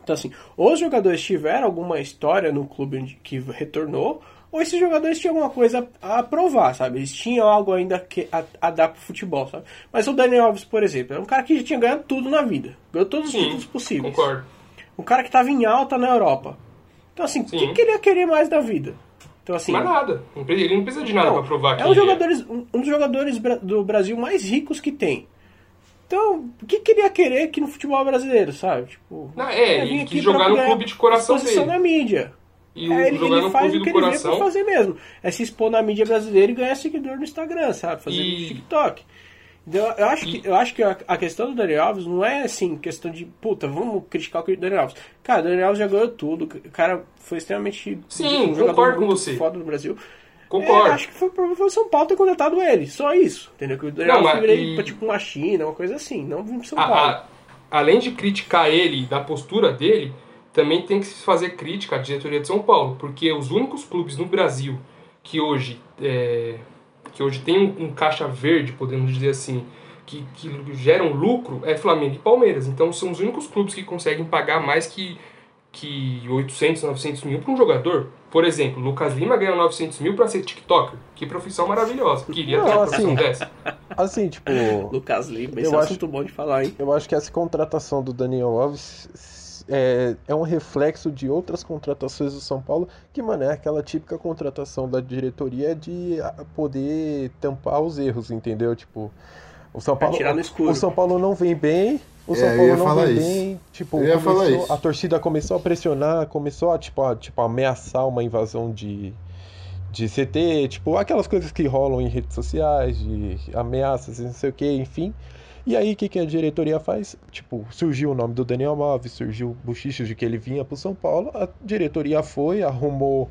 Então, assim, ou os jogadores tiveram alguma história no clube que retornou, ou esses jogadores tinham alguma coisa a provar, sabe? Eles tinham algo ainda que, a, a dar pro futebol, sabe? Mas o Daniel Alves, por exemplo, é um cara que já tinha ganhado tudo na vida. Ganhou todos os Sim, títulos possíveis. Concordo. Um cara que tava em alta na Europa. Então, assim, o que, que ele ia querer mais da vida? Então, assim, Mas nada. Ele não precisa de nada pra provar que é um, jogadores, um dos jogadores do Brasil mais ricos que tem. Então, o que queria querer aqui no futebol brasileiro, sabe? Tipo, Não, é, vim ele quis jogar pra no clube de coração dele. na mídia. E É, ele, jogar no faz clube o que do ele veio pra coração. fazer mesmo. É se expor na mídia brasileira e ganhar seguidor no Instagram, sabe? Fazer E- TikTok. Então, eu acho que, eu acho que a, a questão do Daniel Alves não é assim, questão de, puta, vamos criticar o Daniel Alves. Cara, o Daniel Alves já ganhou tudo. O cara foi extremamente Sim, um jogador concordo com você. foda no Brasil. Concordo. É, acho que foi foi São Paulo ter contratado ele. Só isso. Entendeu? Que o Daniel Não, Alves e- pra tipo uma China, uma coisa assim. Não vir pro São A- Paulo. a- além de criticar ele, da postura dele, também tem que se fazer crítica à diretoria de São Paulo, porque os únicos clubes no Brasil que hoje é, que hoje tem um, um caixa verde, podemos dizer assim, que, que geram lucro é Flamengo e Palmeiras. Então são os únicos clubes que conseguem pagar mais que que 800, 900 mil para um jogador. Por exemplo, Lucas Lima ganhou 900 mil para ser TikToker. Que profissão maravilhosa. Queria ter Não, uma profissão assim, dessa. Assim, tipo, Lucas Lima, eu esse é um acho- assunto bom de falar, hein? eu acho que essa contratação do Daniel Alves é, é um reflexo de outras contratações do São Paulo, que, mano, é aquela típica contratação da diretoria de ah, poder tampar os erros, entendeu? Tipo, o São Paulo, tirar no escuro. o São Paulo não vem bem, O São É, Paulo não falar bem, tipo, Eu ia falar começou- isso. a torcida começou a pressionar, começou a, tipo, a, tipo, ameaçar uma invasão de, de CT, tipo, aquelas coisas que rolam em redes sociais, de ameaças e não sei o que, enfim. E aí, o que, que a diretoria faz? Tipo, surgiu o nome do Daniel Alves, surgiu bochichos de que ele vinha pro São Paulo, a diretoria foi, arrumou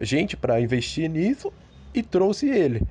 gente para investir nisso e trouxe ele.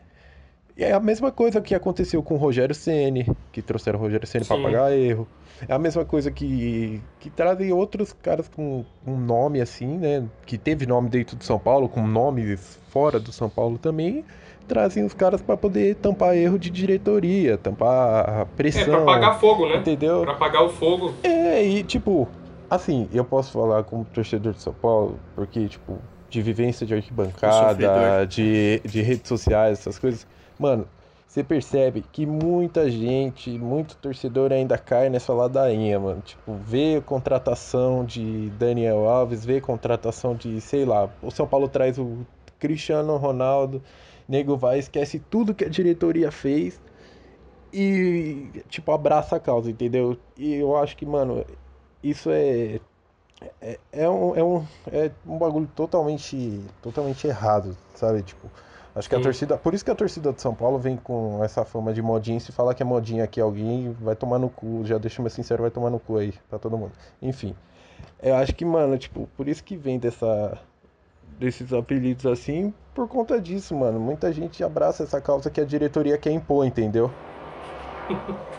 E é a mesma coisa que aconteceu com o Rogério Ceni, que trouxeram o Rogério Ceni para pagar erro. É a mesma coisa que, que trazem outros caras com um nome assim, né? Que teve nome dentro do São Paulo, com nomes fora do São Paulo também. Trazem os caras para poder tampar erro de diretoria, tampar a É, pressão. pra apagar fogo, né? Entendeu? Pra apagar o fogo. É, e tipo, assim, eu posso falar como torcedor de São Paulo, porque, tipo, de vivência de arquibancada, de, de redes sociais, essas coisas, mano, você percebe que muita gente, muito torcedor ainda cai nessa ladainha, mano. Tipo, vê a contratação de Daniel Alves, vê a contratação de, sei lá, o São Paulo traz o Cristiano Ronaldo, nego vai, esquece tudo que a diretoria fez e, tipo, abraça a causa, entendeu? E eu acho que, mano, isso é. É, é, um, é, um, é um bagulho totalmente, totalmente errado, sabe? Tipo, acho que a torcida. Por isso que a torcida de São Paulo vem com essa fama de modinha. Se falar que é modinha aqui alguém, vai tomar no cu. Já deixo meu sincero, vai tomar no cu aí pra todo mundo. Enfim. Eu acho que, mano, tipo, por isso que vem dessa. Desses apelidos assim, por conta disso, mano. Muita gente abraça essa causa que a diretoria quer impor, entendeu?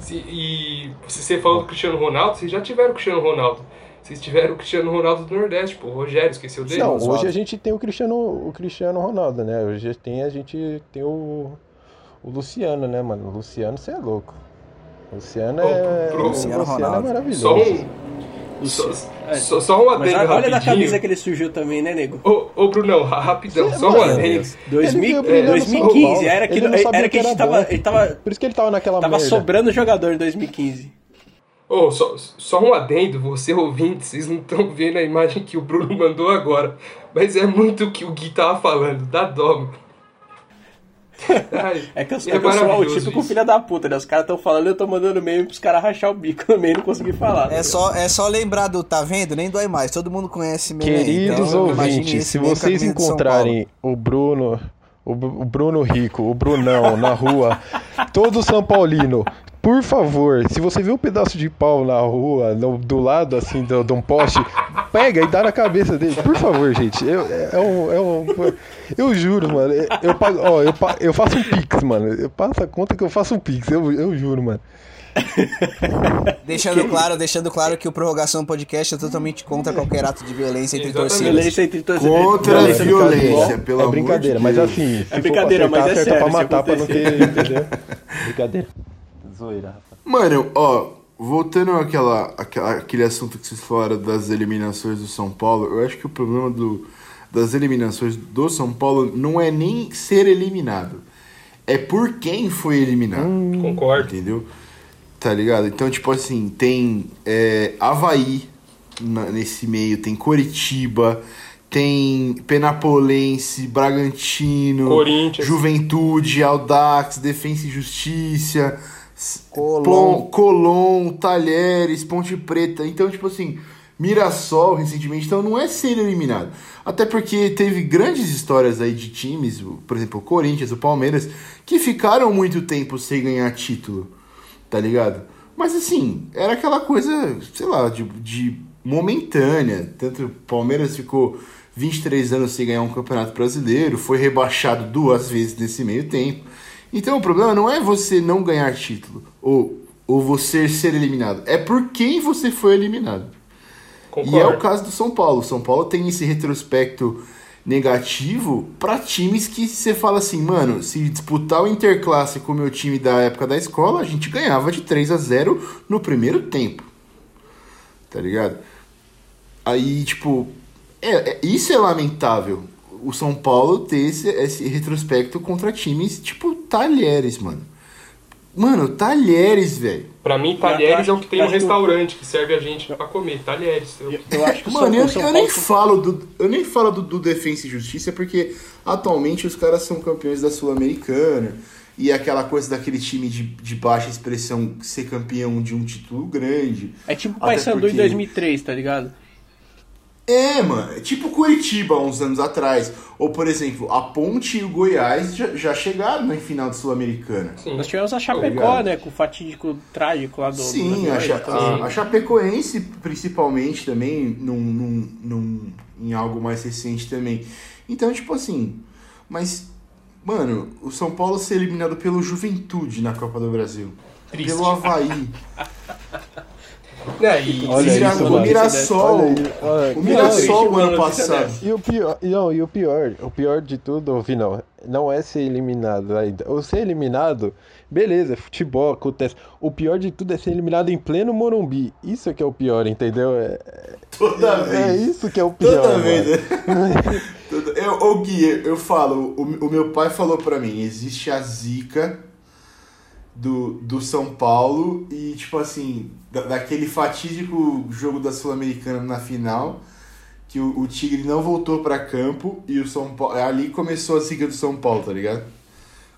Se- e se você falou do Cristiano Ronaldo, vocês já tiveram o Cristiano Ronaldo. Vocês tiveram o Cristiano Ronaldo do Nordeste, pô. O Rogério, esqueceu dele? Não, hoje a gente tem o Cristiano, o Cristiano Ronaldo, né? Hoje tem, a gente tem o, o Luciano, né, mano? O Luciano, você é louco. O Luciano é, pro- o Luciano é Ronaldo. maravilhoso. Só um. Só, só, só um Mas adendo olha rapidinho. da camisa que ele surgiu também, né, nego? Ô, ô, Brunão, ra- rapidão, Sim, só um mano. adendo. 2000, Ele veio é, brilhando no São 2015, Paulo. era que, Ele era que que a gente era tava, ele tava, Por isso que ele tava naquela tava merda. sobrando jogador em 2015. Ô, só, só um adendo, você ouvinte, vocês não estão vendo a imagem que o Bruno mandou agora. Mas é muito o que o Gui tava falando, dá dó. mano. Ai, É que eu, é é que eu sou o maravilhoso típico isso. filho da puta, né? Os caras tão falando e eu tô mandando meme pros caras rachar o bico no meio e não conseguir falar. É só, é só lembrar do Tá Vendo? Nem dói mais. Todo mundo conhece meme aí, Queridos então imagine ouvintes, se vocês encontrarem o Bruno, o, Bru- o Bruno Rico, o Brunão na rua, todo São Paulino, por favor, se você vê um pedaço de pau na rua, no- do lado assim do- de um poste, pega e dá na cabeça dele, por favor, gente. Eu, é, é um, é um- eu juro, mano. Eu, pago, ó, eu, eu faço um pix, mano. Eu passo a conta que eu faço um pix, eu, eu juro, mano. Deixando claro, deixando claro que o Prorrogação Podcast é totalmente contra qualquer ato de violência entre torcidas. Violência entre torcedores. Contra a violência violência, futebol. pelo é amor brincadeira, de mas assim, É brincadeira, mas é acertar, acerta sério, pra matar, pra não ter, entendeu? Brincadeira. Zoeira, rapaz. Mano, ó, voltando àquela, àquela- àquele assunto que vocês falaram das eliminações do São Paulo, eu acho que o problema do, das eliminações do São Paulo não é nem ser eliminado, é por quem foi eliminado. Concordo. Entendeu? Tá ligado? Então, tipo assim, tem é, Havaí na- nesse meio, tem Coritiba, tem Penapolense, Bragantino, Corinthians. Juventude, Audax, Defensa e Justiça, Colón. Plon- Colón, Talheres, Ponte Preta. Então, tipo assim, Mirassol recentemente, então não é ser eliminado. Até porque teve grandes histórias aí de times, por exemplo, o Corinthians, o Palmeiras, que ficaram muito tempo sem ganhar título, tá ligado? Mas assim, era aquela coisa, sei lá, de, de momentânea. Tanto o Palmeiras ficou 23 anos sem ganhar um campeonato brasileiro, foi rebaixado duas vezes nesse meio tempo. Então o problema não é você não ganhar título ou, ou você ser eliminado, é por quem você foi eliminado. Concordo. E é o caso do São Paulo. O São Paulo tem esse retrospecto negativo para times que você fala assim, mano, se disputar o Interclasse com o meu time da época da escola, a gente ganhava de 3 a 0 no primeiro tempo. Tá ligado? Aí, tipo, é, é- isso é lamentável. O São Paulo ter esse, esse retrospecto contra times tipo Talheres, mano. Mano, Talheres, velho. Pra mim, Talheres é o que tem no o- restaurante que serve a gente pra comer. Talheres. Eu- Eu, acho que Mano, eu, eu nem falo do eu nem falo do, do Defensa e Justiça porque atualmente os caras são campeões da Sul-Americana. e aquela coisa daquele time de, de baixa expressão ser campeão de um título grande. É tipo o Paysandu porque- em 2003, tá ligado? É, mano, é tipo Curitiba há uns anos atrás. Ou, por exemplo, a Ponte e o Goiás já, já chegaram na final do Sul-Americana. Sim. Nós tivemos a Chapecó, Obrigado. né? Com o fatídico trágico lá do. do Sim, Brasil, a, Cha- a- a Chapecoense, principalmente, também, num, num, num- em algo mais recente também. Então, tipo assim, mas, mano, o São Paulo ser eliminado pelo Juventude na Copa do Brasil. Triste. Pelo Havaí. É, e, Olha isso, o. Mirassol. Olha O Mirassol, o ano passado. E o pior, não, e o pior, o pior de tudo, Vinão, não é ser eliminado ainda. Ou ser eliminado, beleza, futebol acontece. O pior de tudo é ser eliminado em pleno Morumbi. Isso é que é o pior, entendeu? É, Toda é vez. isso que é o pior. Toda mano. vez. né? Eu, ô Gui, eu falo, o, o meu pai falou pra mim, existe a zica do, do São Paulo e, tipo assim, da- daquele fatídico jogo da Sul-Americana na final, que o, o Tigre não voltou pra campo e o São Paulo. Ali começou a zica do São Paulo, tá ligado?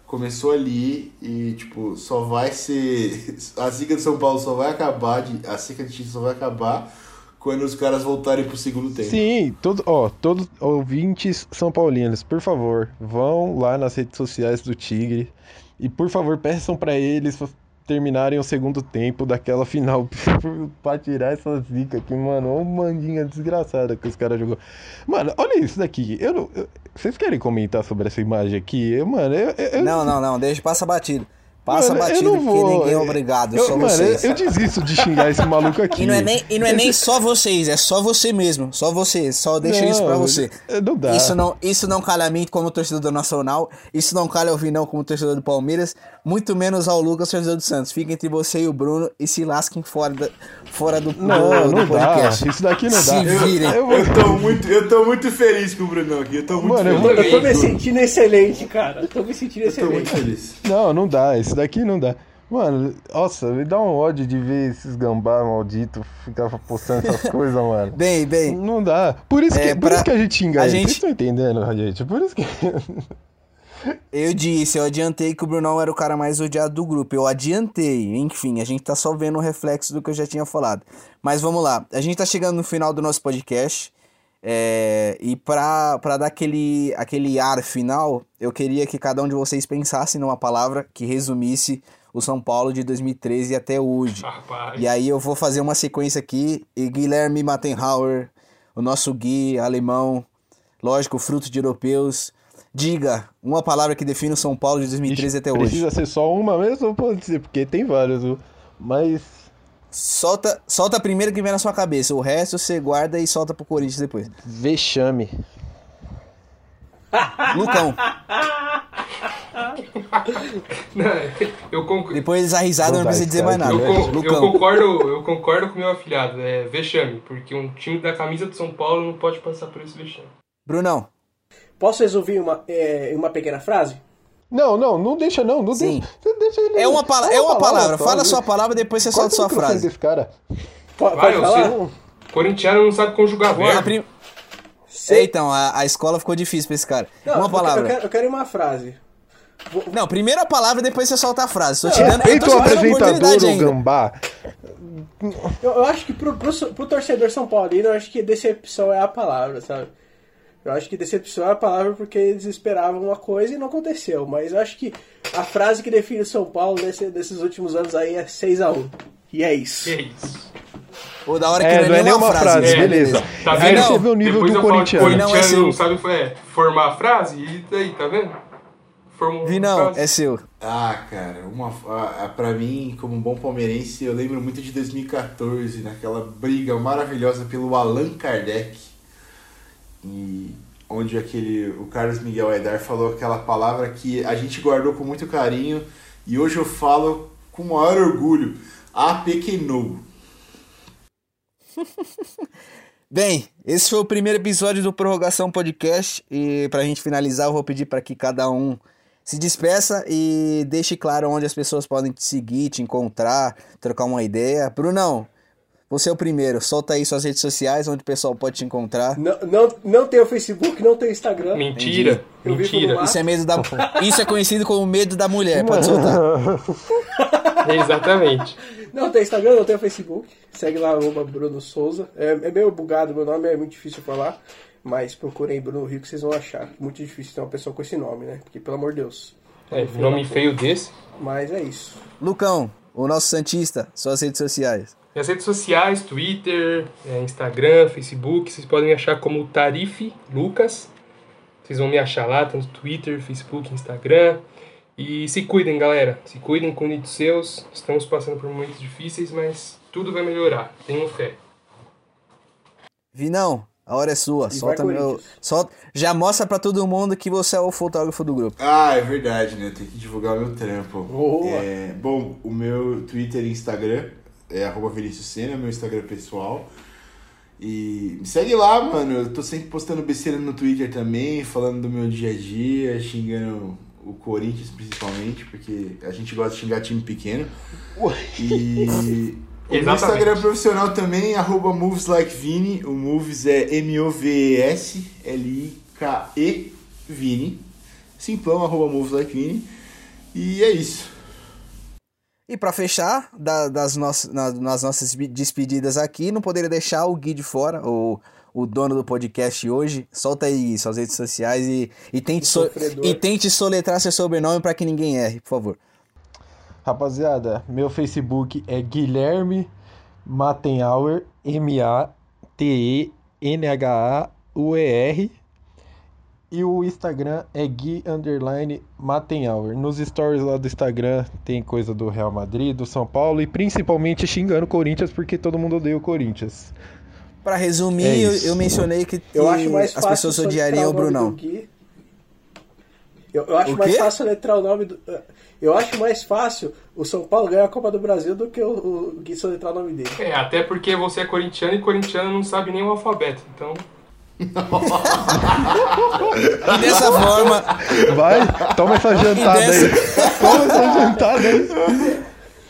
Começou ali e, tipo, só vai ser. A zica do São Paulo só vai acabar, de, a zica de título só vai acabar quando os caras voltarem pro segundo tempo. Sim, todo, ó, todos ouvintes são paulinos, por favor, vão lá nas redes sociais do Tigre e por favor peçam pra eles terminarem o segundo tempo daquela final pra tirar essa zica aqui, mano, ô mandinha desgraçada que os caras jogou. Mano, olha isso daqui. Eu não, eu- vocês querem comentar sobre essa imagem aqui? Eu, mano, eu, eu- Não, não, não, deixa, passa batido. Passa Mano, eu batido não porque vou. ninguém é obrigado, eu, só mano, vocês. eu, eu desisto de xingar esse maluco aqui. E não é nem, e não é nem só vocês, é só você mesmo. Só você, só deixa isso pra Não, você. Não dá. Isso não, isso não calha a mim como torcedor do Nacional, isso não calha ao Vinão como torcedor do Palmeiras, muito menos ao Lucas, torcedor do Santos. Fica entre você e o Bruno e se lasquem fora, da, fora do, Não, do, não do dá. podcast. Isso daqui não Se dá. virem. Eu Eu tô muito, eu tô muito feliz com o Brunão aqui. Eu tô muito Mano, eu feliz. vou- Eu tô me sentindo excelente, cara. Eu tô me sentindo Eu tô muito excelente. feliz. Não, não dá. Esse daqui não dá. Mano, nossa, me dá um ódio de ver esses gambá maldito ficar postando essas coisas, mano. Bem, bem, Não dá. Por isso que, É, por pra- isso que a gente xinga a gente- Vocês estão entendendo, gente? Por isso que. eu disse, eu adiantei que o Brunão era o cara mais odiado do grupo. Eu adiantei, enfim, a gente tá só vendo o reflexo do que eu já tinha falado. Mas vamos lá, a gente tá chegando no final do nosso podcast. É, e pra, pra dar aquele, aquele ar final, eu queria que cada um de vocês pensasse numa palavra que resumisse o São Paulo de 2013 até hoje. Rapaz. E aí eu vou fazer uma sequência aqui. E Guilherme Mattenhauer, o nosso Gui alemão, lógico, fruto de europeus. Diga uma palavra que define o São Paulo de 2013 até hoje. Precisa ser só uma mesmo pode ser? Porque tem vários, viu? Mas. Solta, solta a primeira que vem na sua cabeça. O resto você guarda e solta pro Corinthians depois. Vexame. Lucão, eu, conc- depois a risada não, Não precisa dizer mais nada. eu, con- eu concordo, eu concordo com o meu afilhado. É vexame, porque um time da camisa do São Paulo não pode passar por esse vexame. Brunão, Posso resumir uma, é, uma pequena frase? Não, não, não deixa não. Não Sim. deixa. Deixa ele. é uma, pala é uma palavra. só, Fala a sua palavra, depois você solta a sua frase. desse cara. Vai, Pode eu falar? sei. Corintiano não sabe conjugar A verbo. prim- É, então, a, a escola ficou difícil pra esse cara. Não, uma palavra. Eu quero, eu quero uma frase. Não, primeiro a palavra, depois você solta a frase. Tô te dando, eu tô o apresentador, o gambá. Eu, eu acho que pro, pro, pro torcedor São Paulino, eu acho que decepção é a palavra, sabe? Eu acho que decepção é a palavra porque eles esperavam uma coisa e não aconteceu. Mas eu acho que a frase que define o São Paulo nesse, nesses últimos anos aí é 6x1. E é isso. Que isso. Ou da hora que É, não é nenhuma frase. É, beleza. Tá Aí vendo? você vê o nível Depois do que corintiano. Não, é seu. não sabe é, formar a frase, e daí, tá vendo? Formou Vinão, frase. é seu. Ah, cara, uma, a, a, pra mim, como um bom palmeirense, eu lembro muito de 2014, naquela briga maravilhosa pelo Allan Kardec, e onde aquele, o Carlos Miguel Aidar falou aquela palavra que a gente guardou com muito carinho e hoje eu falo com maior orgulho, apequenou. Bem, esse foi o primeiro episódio do Prorrogação Podcast. E pra gente finalizar, eu vou pedir para que cada um se despeça e deixe claro onde as pessoas podem te seguir, te encontrar, trocar uma ideia. Brunão, você é o primeiro. Solta aí suas redes sociais, onde o pessoal pode te encontrar. Não, não, não tem o Facebook, não tem o Instagram. Mentira, mentira. Isso é medo da. Isso é conhecido como medo da mulher. Pode soltar. Exatamente. Não tem Instagram, não tem o Facebook. Segue lá, arroba Bruno Souza. É, é meio bugado, meu nome é muito difícil de falar. Mas procurem Bruno Rio que vocês vão achar. Muito difícil ter uma pessoa com esse nome, né? Porque, pelo amor de Deus. É, nome feio desse. Mas é isso. Lucão, o nosso Santista, suas redes sociais. Minhas redes sociais, Twitter, é, Instagram, Facebook, vocês podem me achar como Tarife Lucas. Vocês vão me achar lá, tanto Twitter, Facebook, Instagram. E se cuidem, galera. Se cuidem, cuidem dos seus. Estamos passando por momentos difíceis, mas tudo vai melhorar. Tenham fé. Vinão, a hora é sua. E Solta meu. Solta... Já mostra pra todo mundo que você é o fotógrafo do grupo. Ah, é verdade, né? Tem que divulgar o meu trampo. É, bom, o meu Twitter e Instagram é arroba Vinícius Sena, meu Instagram pessoal. E me segue lá, mano. Eu tô sempre postando besteira no Twitter também, falando do meu dia a dia, xingando o Corinthians principalmente, porque a gente gosta de xingar time pequeno. E o meu. Instagram profissional também, arroba Moves Like Vini. O Moves é M-O-V-E-S L-I-K-E Vini. Simplão, arroba Moves Like Vini. E é isso. E pra fechar, da- das nossas, na- nas nossas despedidas aqui, não poderia deixar o Gui de fora, o, o dono do podcast hoje. Solta aí suas redes sociais e, e, tente, so- e tente soletrar seu sobrenome pra que ninguém erre, por favor. Rapaziada, meu Facebook é Guilherme Mattenhauer, M-A-T-E-N-H-A-U-E-R. E o Instagram é Gui Underline Mattenhauer. Nos stories lá do Instagram tem coisa do Real Madrid, do São Paulo e principalmente xingando o Corinthians porque todo mundo odeia o Corinthians. Pra resumir, É eu, eu mencionei que, Eu acho mais as fácil. pessoas odiariam o Brunão. Eu, eu acho mais fácil letrar o nome do. Eu acho mais fácil o São Paulo ganhar a Copa do Brasil do que o, o Gui soletrar o nome dele. É, até porque você é corintiano e corintiano não sabe nem o alfabeto. Então, E dessa forma, Vai, toma essa jantada dessa- aí. Toma essa jantada aí.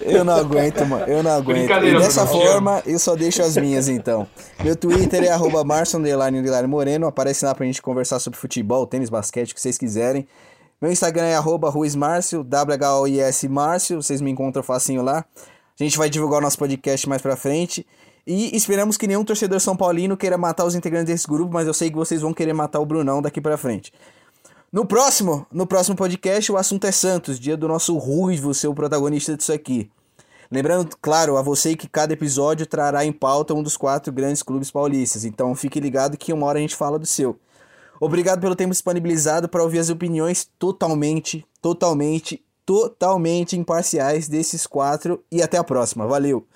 eu não aguento, mano. Eu não aguento. E dessa forma, eu só deixo as minhas, então. Meu Twitter é arroba Moreno. Aparece lá pra gente conversar sobre futebol, tênis, basquete, o que vocês quiserem. Meu Instagram é arroba Ruiz Márcio, W-H-O-I-S Márcio. Vocês me encontram facinho lá. A gente vai divulgar o nosso podcast mais pra frente. E esperamos que nenhum torcedor São Paulino queira matar os integrantes desse grupo, mas eu sei que vocês vão querer matar o Brunão daqui pra frente. No próximo, no próximo podcast, o assunto é Santos, dia do nosso Ruivo ser o protagonista disso aqui. Lembrando, claro, a você que cada episódio trará em pauta um dos quatro grandes clubes paulistas. Então fique ligado que uma hora a gente fala do seu. Obrigado pelo tempo disponibilizado para ouvir as opiniões totalmente, totalmente, totalmente imparciais desses quatro. E até a próxima. Valeu!